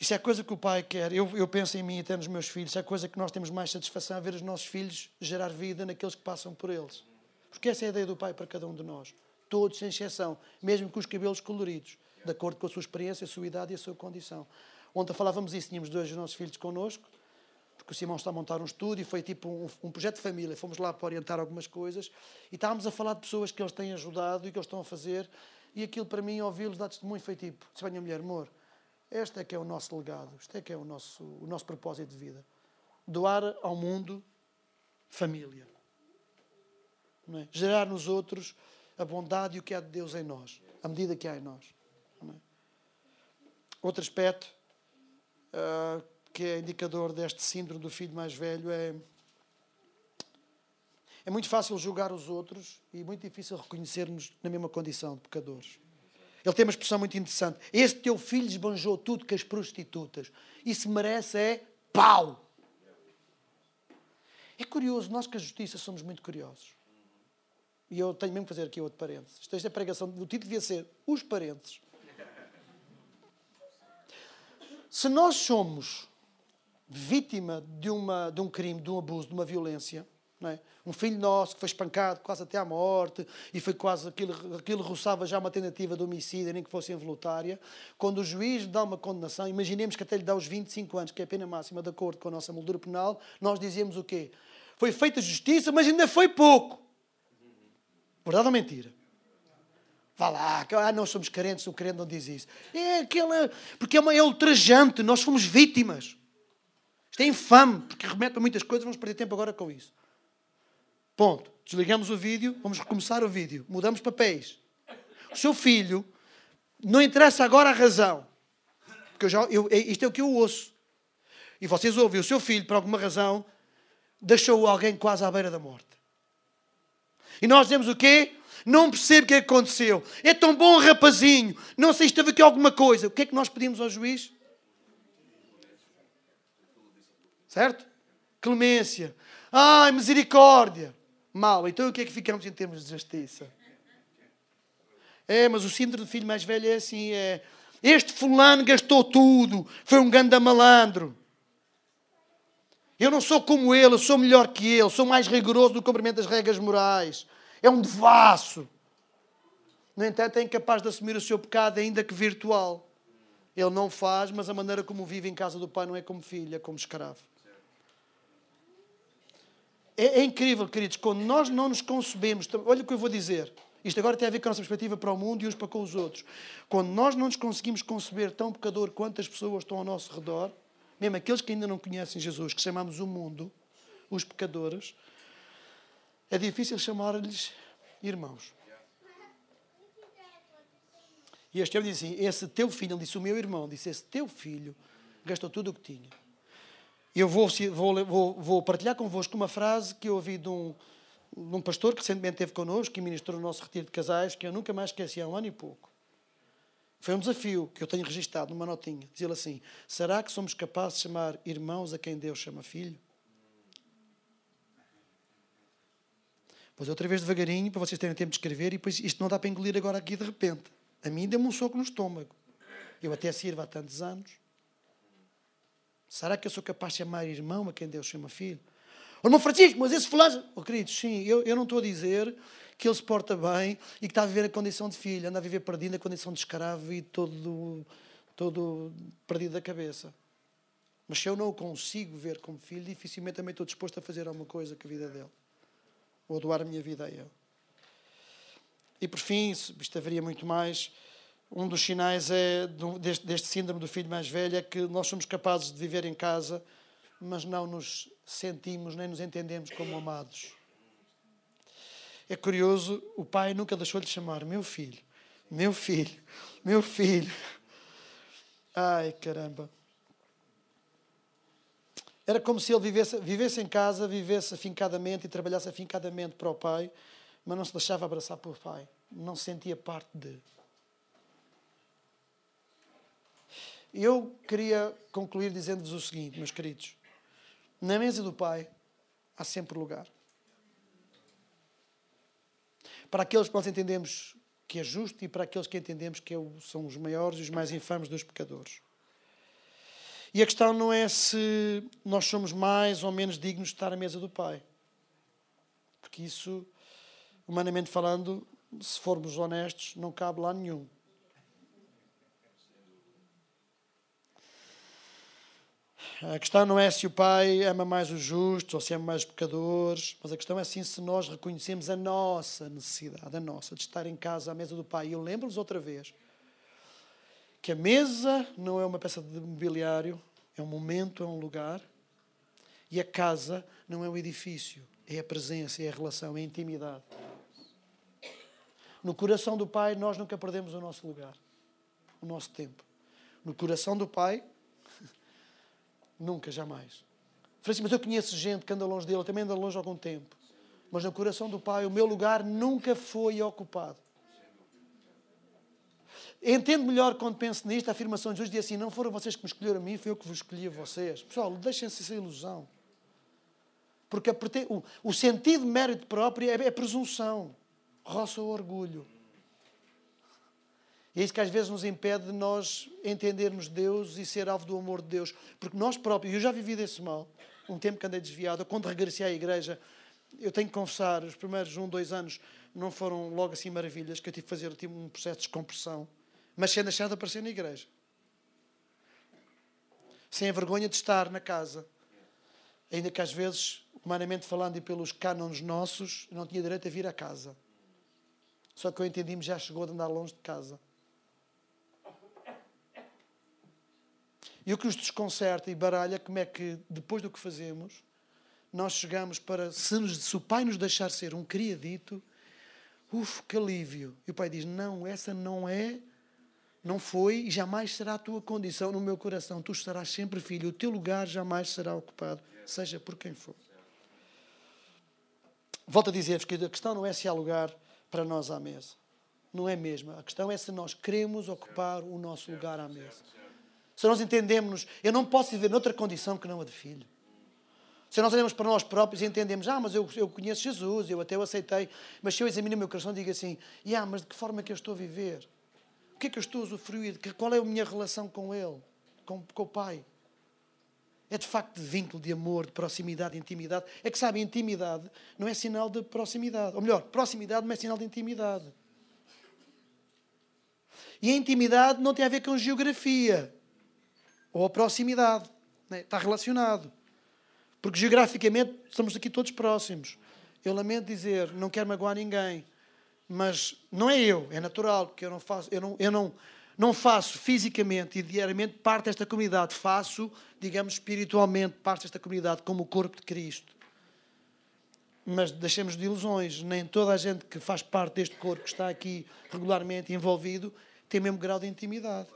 Isso é coisa que o pai quer. Eu, eu penso em mim e até nos meus filhos. É a coisa que nós temos mais satisfação a ver os nossos filhos gerar vida naqueles que passam por eles. Porque essa é a ideia do pai para cada um de nós. Todos, sem exceção. Mesmo com os cabelos coloridos de acordo com a sua experiência, a sua idade e a sua condição. Ontem falávamos isso, tínhamos dois dos nossos filhos connosco, porque o Simão está a montar um estúdio, foi tipo um, um, projeto de família, fomos lá para orientar algumas coisas e estávamos a falar de pessoas que eles têm ajudado e que eles estão a fazer, e aquilo para mim, ouvi-los dar testemunho, foi tipo, se minha mulher, amor, este é que é o nosso legado, este é que é o nosso, o nosso propósito de vida. Doar ao mundo família. É? Gerar nos outros a bondade e o que há de Deus em nós, à medida que há em nós. É? Outro aspecto uh, que é indicador deste síndrome do filho mais velho é. É muito fácil julgar os outros e muito difícil reconhecermos na mesma condição de pecadores. Ele tem uma expressão muito interessante. Este teu filho esbanjou tudo com as prostitutas. Isso merece é pau. É curioso, nós com a justiça somos muito curiosos. E eu tenho mesmo que fazer aqui outro parênteses. Esta é pregação, o título devia ser Os Parênteses. Se nós somos vítima de, uma, de um crime, de um abuso, de uma violência, é? um filho nosso que foi espancado quase até à morte e foi quase aquilo, aquilo roçava já uma tentativa de homicídio, nem que fosse involuntária, quando o juiz dá uma condenação, imaginemos que até lhe dá os 25 anos, que é a pena máxima de acordo com a nossa moldura penal, nós dizemos o quê? Foi feita justiça, mas ainda foi pouco. Verdade ou mentira? Vá lá, ah, nós somos carentes, o crente não diz isso. É aquela. Porque é, uma, é ultrajante, nós fomos vítimas. Isto é infame, porque remete a muitas coisas, vamos perder tempo agora com isso. Ponto. Desligamos o vídeo, vamos recomeçar o vídeo. Mudamos papéis. O seu filho, não interessa agora a razão. Porque eu já, eu, é, isto é o que eu ouço. E vocês ouvem, o seu filho, por alguma razão, deixou alguém quase à beira da morte. E nós dizemos o quê? Não percebo o que, é aconteceu. É tão bom rapazinho. Não sei se teve aqui alguma coisa. O que é que nós pedimos ao juiz? Certo? Clemência. Ai, misericórdia. Mal. Então o que é que ficamos em termos de justiça? É, mas o síndrome do filho mais velho é assim: é. Este fulano gastou tudo. Foi um ganda malandro. Eu não sou como ele, eu sou melhor que ele, sou mais rigoroso no cumprimento das regras morais. É um devasso. No entanto, é incapaz de assumir o seu pecado, ainda que virtual. Ele não faz, mas a maneira como vive em casa do pai não é como filho, é como escravo. É, é incrível, queridos, quando nós não nos concebemos. Olha o que eu vou dizer. Isto agora tem a ver com a nossa perspectiva para o mundo e uns para com os outros. Quando nós não nos conseguimos conceber tão pecador quanto as pessoas estão ao nosso redor, mesmo aqueles que ainda não conhecem Jesus, que chamamos o mundo, os pecadores, é difícil chamar-lhes irmãos. E este homem disse assim: Esse teu filho, ele disse o meu irmão, disse: Esse teu filho gastou tudo o que tinha. Eu vou, vou, vou, vou partilhar convosco uma frase que eu ouvi de um, de um pastor que recentemente esteve connosco, que ministrou no nosso retiro de casais, que eu nunca mais esqueci há um ano e pouco. Foi um desafio que eu tenho registado numa notinha. Diz ele assim: será que somos capazes de chamar irmãos a quem Deus chama filho? Pois outra vez devagarinho, para vocês terem tempo de escrever, e depois isto não dá para engolir agora aqui de repente. A mim deu-me um soco no estômago. Eu até sirvo há tantos anos. Será que eu sou capaz de chamar irmão a quem Deus chama filho? O irmão Francisco, mas esse fulano... Oh, queridos, sim, eu, eu não estou a dizer que ele se porta bem e que está a viver a condição de filho, anda a viver perdido na condição de escravo e todo, todo perdido da cabeça. Mas se eu não o consigo ver como filho, dificilmente também estou disposto a fazer alguma coisa com a vida dele. Ou a doar a minha vida a ele. E por fim, isto haveria muito mais, um dos sinais é, deste, deste síndrome do filho mais velho é que nós somos capazes de viver em casa, mas não nos sentimos nem nos entendemos como amados. É curioso, o pai nunca deixou de chamar meu filho, meu filho, meu filho. Ai, caramba. Era como se ele vivesse, vivesse em casa, vivesse afincadamente e trabalhasse afincadamente para o pai, mas não se deixava abraçar pelo pai. Não se sentia parte de. Eu queria concluir dizendo-vos o seguinte, meus queridos. Na mesa do pai há sempre lugar para aqueles que nós entendemos que é justo e para aqueles que entendemos que são os maiores e os mais infames dos pecadores. E a questão não é se nós somos mais ou menos dignos de estar à mesa do Pai. Porque isso, humanamente falando, se formos honestos, não cabe lá nenhum. A questão não é se o pai ama mais os justos ou se ama mais os pecadores, mas a questão é sim se nós reconhecemos a nossa necessidade, a nossa, de estar em casa à mesa do pai. E eu lembro-vos outra vez que a mesa não é uma peça de mobiliário, é um momento, é um lugar. E a casa não é um edifício, é a presença, é a relação, é a intimidade. No coração do Pai, nós nunca perdemos o nosso lugar, o nosso tempo. No coração do Pai, nunca, jamais. Francisco, mas eu conheço gente que anda longe dele, também anda longe há algum tempo. Mas no coração do Pai, o meu lugar nunca foi ocupado. Entendo melhor quando penso nisto, a afirmação de Jesus diz assim: Não foram vocês que me escolheram a mim, foi eu que vos escolhi a vocês. Pessoal, deixem-se essa ilusão. Porque o, o sentido de mérito próprio é, é presunção, roça o orgulho. E é isso que às vezes nos impede de nós entendermos Deus e ser alvo do amor de Deus. Porque nós próprios, eu já vivi desse mal, um tempo que andei desviado, quando regressei à igreja, eu tenho que confessar, os primeiros um, dois anos não foram logo assim maravilhas, que eu tive que fazer tive um processo de descompressão mas deixar de aparecer na igreja. Sem a vergonha de estar na casa. Ainda que às vezes, humanamente falando e pelos cânones nossos, não tinha direito a vir a casa. Só que eu entendi-me já chegou de andar longe de casa. E o que nos desconcerta e baralha, como é que depois do que fazemos, nós chegamos para, se, nos, se o Pai nos deixar ser um criadito, uf, que alívio. E o Pai diz: Não, essa não é não foi e jamais será a tua condição no meu coração. Tu estarás sempre filho. O teu lugar jamais será ocupado, seja por quem for. Volto a dizer-vos que a questão não é se há lugar para nós à mesa. Não é mesmo. A questão é se nós queremos ocupar o nosso lugar à mesa. Se nós entendemos, eu não posso viver noutra condição que não a de filho. Se nós olhamos para nós próprios e entendemos, ah, mas eu, eu conheço Jesus, eu até o aceitei, mas se eu examino o meu coração digo assim, ah, mas de que forma é que eu estou a viver? que é que eu estou a usufruir? Qual é a minha relação com Ele, com, com o Pai? É de facto de vínculo, de amor, de proximidade, de intimidade. É que sabe, intimidade não é sinal de proximidade. Ou melhor, proximidade não é sinal de intimidade. E a intimidade não tem a ver com geografia ou a proximidade. Né? Está relacionado. Porque geograficamente estamos aqui todos próximos. Eu lamento dizer, não quero magoar ninguém, mas não é eu, é natural, porque eu não faço, eu não, eu não, não faço fisicamente e diariamente parte desta comunidade, faço, digamos, espiritualmente parte desta comunidade como o corpo de Cristo. Mas deixemos de ilusões, nem toda a gente que faz parte deste corpo, que está aqui regularmente envolvido, tem o mesmo grau de intimidade.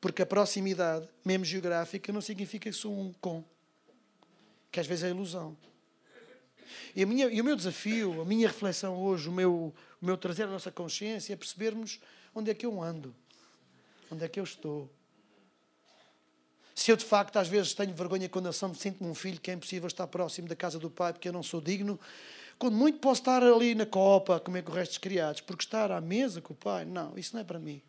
Porque a proximidade, mesmo geográfica, não significa que sou um com, que às vezes é ilusão. E, minha, e, o meu desafio, a minha reflexão hoje, o meu, o meu trazer à nossa consciência é percebermos onde é que eu ando, onde é que eu estou. Se eu de facto às vezes tenho vergonha quando eu me sinto-me um filho que é impossível estar próximo da casa do pai porque eu não sou digno, quando muito posso estar ali na copa a comer com o resto dos criados, porque estar à mesa com o pai, não, isso não é para mim.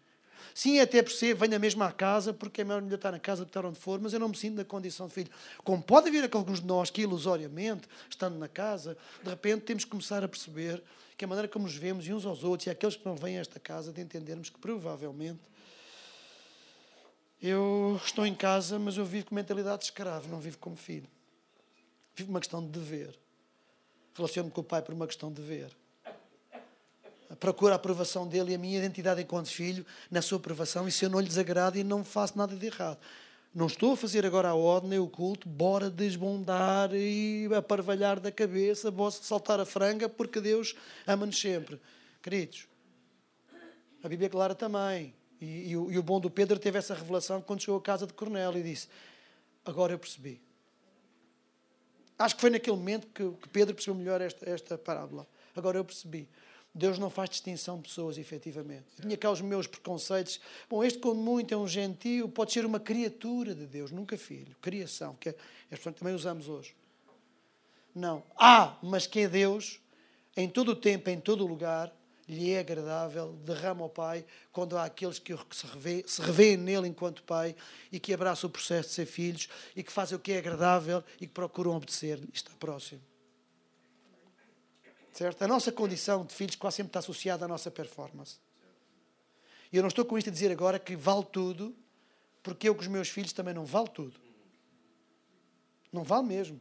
Sim, até percebo, venha mesmo à casa, porque é melhor estar na casa que estar onde for, mas eu não me sinto na condição de filho. Como pode haver alguns de nós que, ilusoriamente, estando na casa, de repente temos que começar a perceber que a maneira como nos vemos e uns aos outros, e aqueles que não vêm a esta casa, de entendermos que provavelmente eu estou em casa, mas eu vivo com mentalidade de escravo, não vivo como filho. Vivo uma questão de dever. Relaciono-me com o pai por uma questão de dever procuro a aprovação dele e a minha identidade enquanto filho na sua aprovação, e se eu não lhe desagrado e não faço nada de errado. Não estou a fazer agora a ordem, o culto, bora desbondar e aparvalhar da cabeça, bora saltar a franga, porque Deus ama-nos sempre. Queridos, a Bíblia é clara também. E, e, e, o, bom do Pedro teve essa revelação quando chegou à casa de Cornélio e disse: Agora eu percebi. Acho que foi naquele momento que, que Pedro percebeu melhor esta, esta parábola. Agora eu percebi. Deus não faz distinção de pessoas, efetivamente. Eu tinha cá os meus preconceitos. Bom, este, quando muito, é um gentio, pode ser uma criatura de Deus, nunca filho. Criação, que é, é também usamos hoje. Não. Ah, mas que é Deus, em todo o tempo, em todo o lugar, lhe é agradável, derrama ao Pai, quando há aqueles que se, revê, se revêem nele enquanto Pai e que abraçam o processo de ser filhos e que fazem o que é agradável e que procuram obedecer. Está próximo. Certo? A nossa condição de filhos quase sempre está associada à nossa performance. E eu não estou com isto a dizer agora que vale tudo Porque eu com os meus filhos também não vale tudo. Não vale mesmo.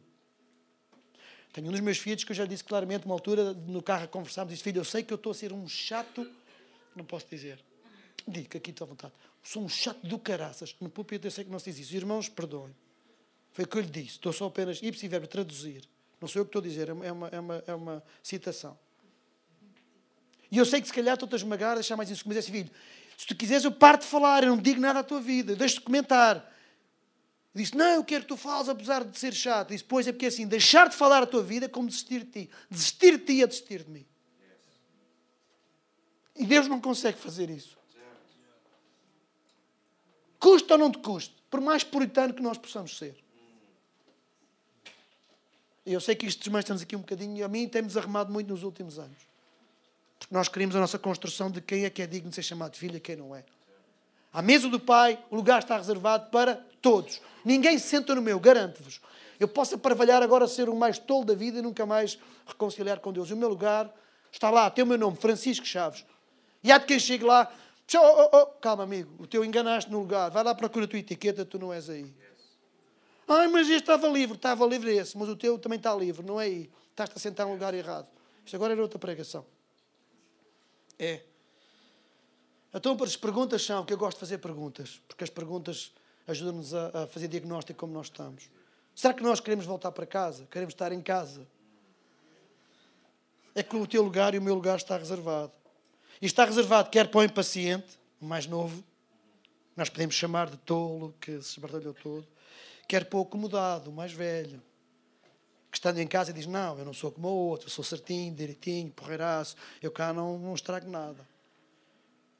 Tenho um dos meus filhos que eu já disse claramente, uma altura, no carro a conversarmos, disse, filho, eu sei que eu estou a ser um chato, não posso dizer. Digo, aqui estou à vontade. Sou um chato do caraças. No púlpito eu sei que não se diz isso. Irmãos, perdoem. Foi o que eu lhe disse. Estou só apenas, ipsi verbo, traduzir. Não sou eu que estou a dizer, é uma, é uma, é uma citação. E eu sei que se calhar estou-te a esmagar, deixar mais isso. Mas é filho, se tu quiseres eu paro de falar, eu não digo nada à tua vida, deixo-te comentar. Disse, não, eu quero que tu fales apesar de ser chato. Disse, pois é porque é assim, deixar de falar a tua vida é como desistir de ti. Desistir de ti é desistir de mim. E Deus não consegue fazer isso. Custa ou não te custa, por mais puritano que nós possamos ser. Eu sei que isto desmancha-nos aqui um bocadinho e a mim tem-me muito nos últimos anos. Porque nós queremos a nossa construção de quem é que é digno de ser chamado filho e quem não é. À mesa do Pai, o lugar está reservado para todos. Ninguém se senta no meu, garanto-vos. Eu posso aparvalhar agora ser o mais tolo da vida e nunca mais reconciliar com Deus. O meu lugar está lá, tem o meu nome, Francisco Chaves. E há de quem chegue lá, oh, oh, oh, calma amigo, o teu enganaste no lugar, vai lá procura a tua etiqueta, tu não és aí. Ai, mas este estava livre, estava livre esse, mas o teu também está livre, não é aí. Estás-te a sentar no lugar errado. Isto agora era outra pregação. É. Então, as perguntas são, que eu gosto de fazer perguntas, porque as perguntas ajudam-nos a, a fazer diagnóstico como nós estamos. Será que nós queremos voltar para casa? Queremos estar em casa? É que o teu lugar e o meu lugar está reservado. E está reservado quer para o impaciente, o mais novo, nós podemos chamar de tolo, que se esbardalhou todo, quer para o acomodado, o mais velho, que estando em casa diz: Não, eu não sou como o outro, eu sou certinho, direitinho, porreiraço, eu cá não, não estrago nada.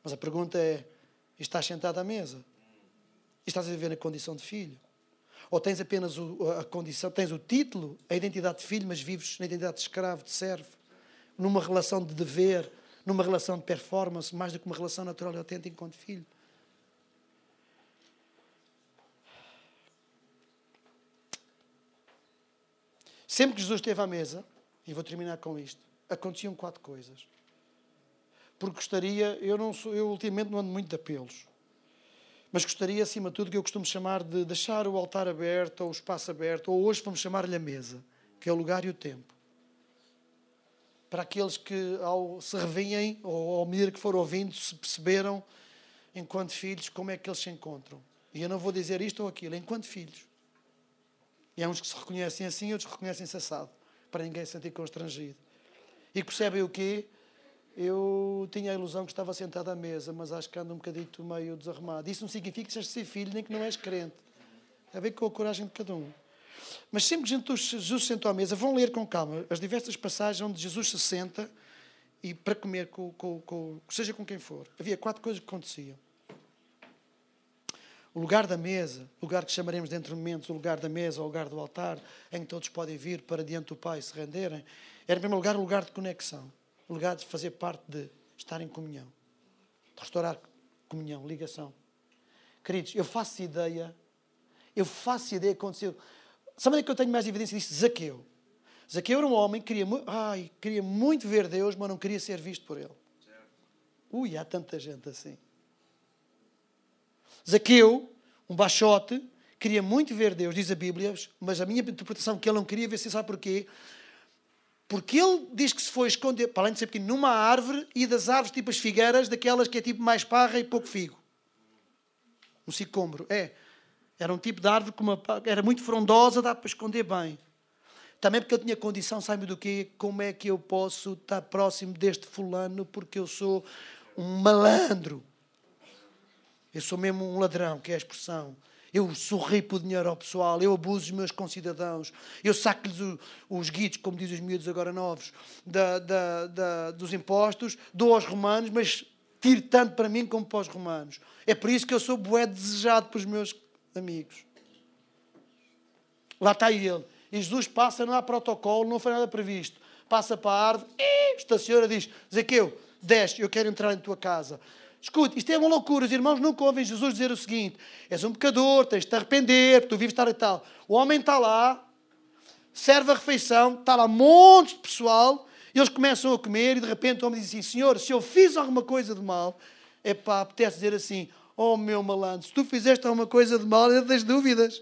Mas a pergunta é: estás sentado à mesa? Estás a viver na condição de filho? Ou tens apenas a condição, tens o título, a identidade de filho, mas vives na identidade de escravo, de servo, numa relação de dever, numa relação de performance, mais do que uma relação natural e autêntica enquanto filho. Sempre que Jesus esteve à mesa, e vou terminar com isto, aconteciam quatro coisas. Porque gostaria, eu não sou, eu ultimamente não ando muito de apelos, mas gostaria, acima de tudo, que eu costumo chamar de deixar o altar aberto, ou o espaço aberto, ou hoje vamos chamar-lhe a mesa, que é o lugar e o tempo para aqueles que, ao se revêm, ou ao medida que foram ouvindo, se perceberam, enquanto filhos, como é que eles se encontram. E eu não vou dizer isto ou aquilo, enquanto filhos. E há uns que se reconhecem assim, outros reconhecem-se assado, para ninguém se sentir constrangido. E percebem o quê? Eu tinha a ilusão que estava sentado à mesa, mas acho que ando um bocadito meio desarrumado. Isso não significa que sejas ser filho, nem que não és crente. Tem a ver com a coragem de cada um. Mas sempre que Jesus se sentou à mesa, vão ler com calma as diversas passagens onde Jesus se senta e para comer, com, com, com, seja com quem for. Havia quatro coisas que aconteciam. O lugar da mesa, o lugar que chamaremos dentro de momentos o lugar da mesa, o lugar do altar, em que todos podem vir para diante do Pai e se renderem, era em primeiro lugar o lugar de conexão, o lugar de fazer parte de estar em comunhão, de restaurar comunhão, ligação. Queridos, eu faço ideia, eu faço ideia que aconteceu Sabe onde é que eu tenho mais evidência disso? Zaqueu. Zaqueu era um homem que queria, ai, queria muito ver Deus, mas não queria ser visto por ele. Ui, há tanta gente assim. Zaqueu, um baixote, queria muito ver Deus, diz a Bíblia, mas a minha interpretação é que ele não queria ver, você sabe porquê? Porque ele diz que se foi esconder, para além de ser pequeno, numa árvore e das árvores tipo as figueiras, daquelas que é tipo mais parra e pouco figo. Um sicômoro. É. Era um tipo de árvore que uma, era muito frondosa, dá para esconder bem. Também porque eu tinha condição, sabe do quê? Como é que eu posso estar próximo deste fulano porque eu sou um malandro. Eu sou mesmo um ladrão, que é a expressão. Eu sorripo dinheiro ao pessoal, eu abuso dos meus concidadãos, eu saco-lhes os guides, como dizem os miúdos agora novos, da, da, da, dos impostos, dou aos romanos, mas tiro tanto para mim como para os romanos. É por isso que eu sou bué desejado pelos meus amigos. Lá está ele. E Jesus passa, não há protocolo, não foi nada previsto. Passa para a árvore, e estaciona diz: Zequeu, desce, eu quero entrar em tua casa. Escute, isto é uma loucura. Os irmãos nunca ouvem Jesus dizer o seguinte: és um pecador, tens de te arrepender, tu vives tal e tal. O homem está lá, serve a refeição, está lá um monte de pessoal, eles começam a comer, e de repente o homem diz assim: Senhor, se eu fiz alguma coisa de mal, é pá, apetece dizer assim: Oh, meu malandro, se tu fizeste alguma coisa de mal, é das dúvidas.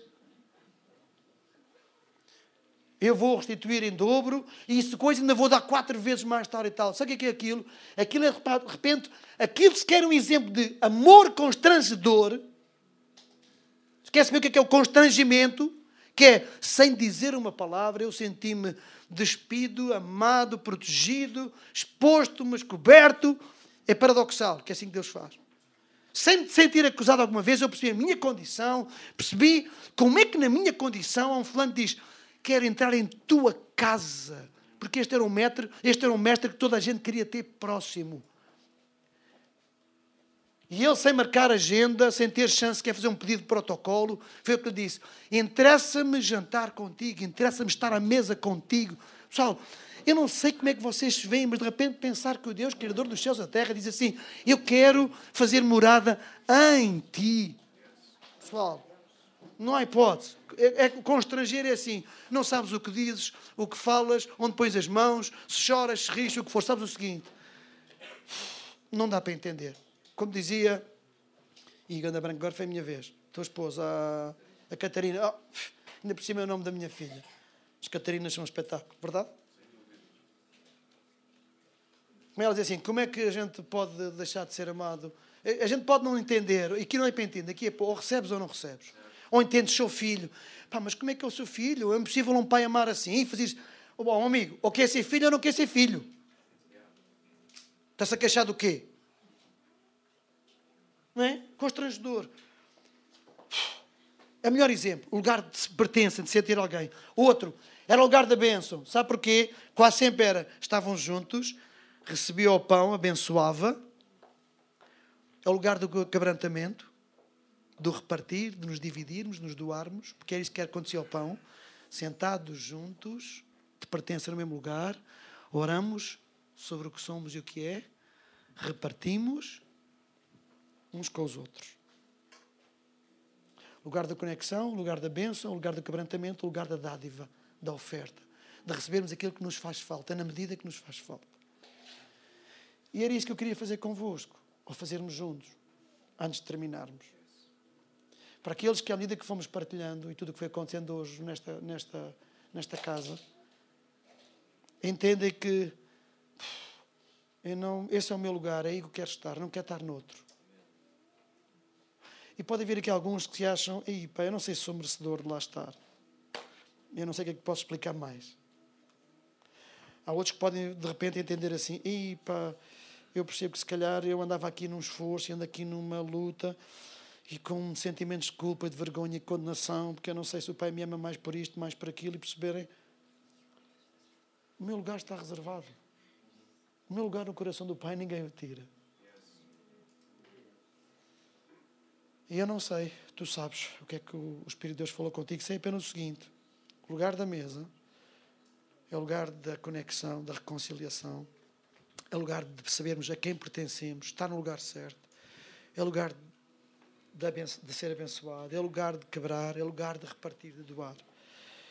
Eu vou restituir em dobro e isso coisa ainda vou dar quatro vezes mais tarde e tal. Sabe o que é aquilo? Aquilo é, de repente, aquilo se quer um exemplo de amor constrangedor. Esquece-me o que é, que é o constrangimento, que é, sem dizer uma palavra, eu senti-me despido, amado, protegido, exposto, mas coberto. É paradoxal, que é assim que Deus faz. Sem me sentir acusado alguma vez, eu percebi a minha condição, percebi como é que na minha condição, há um fulano diz, quero entrar em tua casa. Porque este era um mestre, este era um mestre que toda a gente queria ter próximo. E ele, sem marcar agenda, sem ter chance, quer fazer um pedido de protocolo, foi o que lhe disse: interessa-me jantar contigo, interessa-me estar à mesa contigo. Pessoal, eu não sei como é que vocês veem, mas de repente pensar que o Deus, Criador dos céus e da terra, diz assim: Eu quero fazer morada em ti. Pessoal, não há hipótese. É, é, constranger é assim: não sabes o que dizes, o que falas, onde pões as mãos, se choras, se rires, o que for. Sabes o seguinte: não dá para entender. Como dizia, e Ganda Branco, agora foi a minha vez, tua esposa, a, a Catarina, oh, ainda por cima é o nome da minha filha. As Catarinas são um espetáculo, verdade? Como ela diz assim, como é que a gente pode deixar de ser amado? A gente pode não entender, e aqui não é para entender, aqui é para ou recebes ou não recebes. Ou entendes seu filho. Pá, mas como é que é o seu filho? É impossível um pai amar assim? Fazer isso. Oh, bom, amigo, ou quer ser filho ou não quer ser filho? Está-se a queixar do quê? Não é? Constrangedor. É o melhor exemplo. O lugar de pertença, de sentir alguém. Outro, era o lugar da bênção. Sabe porquê? Quase sempre era. Estavam juntos, recebia o pão, abençoava. É o lugar do quebrantamento, do repartir, de nos dividirmos, de nos doarmos, porque é isso que acontecer ao pão. Sentados juntos, de pertença no mesmo lugar, oramos sobre o que somos e o que é, repartimos uns com os outros. Lugar da conexão, lugar da bênção, lugar do quebrantamento, lugar da dádiva, da oferta. De recebermos aquilo que nos faz falta, na medida que nos faz falta. E era isso que eu queria fazer convosco, ou fazermos juntos, antes de terminarmos. Para aqueles que, à medida que fomos partilhando e tudo o que foi acontecendo hoje nesta, nesta, nesta casa, entendem que eu não, esse é o meu lugar, é aí que eu quero estar, não quero estar noutro. E pode haver aqui alguns que se acham, Ei, pá, eu não sei se sou merecedor de lá estar. Eu não sei o que é que posso explicar mais. Há outros que podem, de repente, entender assim, Ei, pá, eu percebo que se calhar eu andava aqui num esforço, ando aqui numa luta, e com sentimentos de culpa, de vergonha e condenação, porque eu não sei se o Pai me ama mais por isto, mais por aquilo, e perceberem, o meu lugar está reservado. O meu lugar no coração do Pai ninguém o tira. E eu não sei, tu sabes o que é que o Espírito de Deus falou contigo, sei apenas o seguinte: o lugar da mesa é o lugar da conexão, da reconciliação, é o lugar de sabermos a quem pertencemos, estar no lugar certo, é o lugar de, de ser abençoado, é lugar de quebrar, é lugar de repartir, de doar.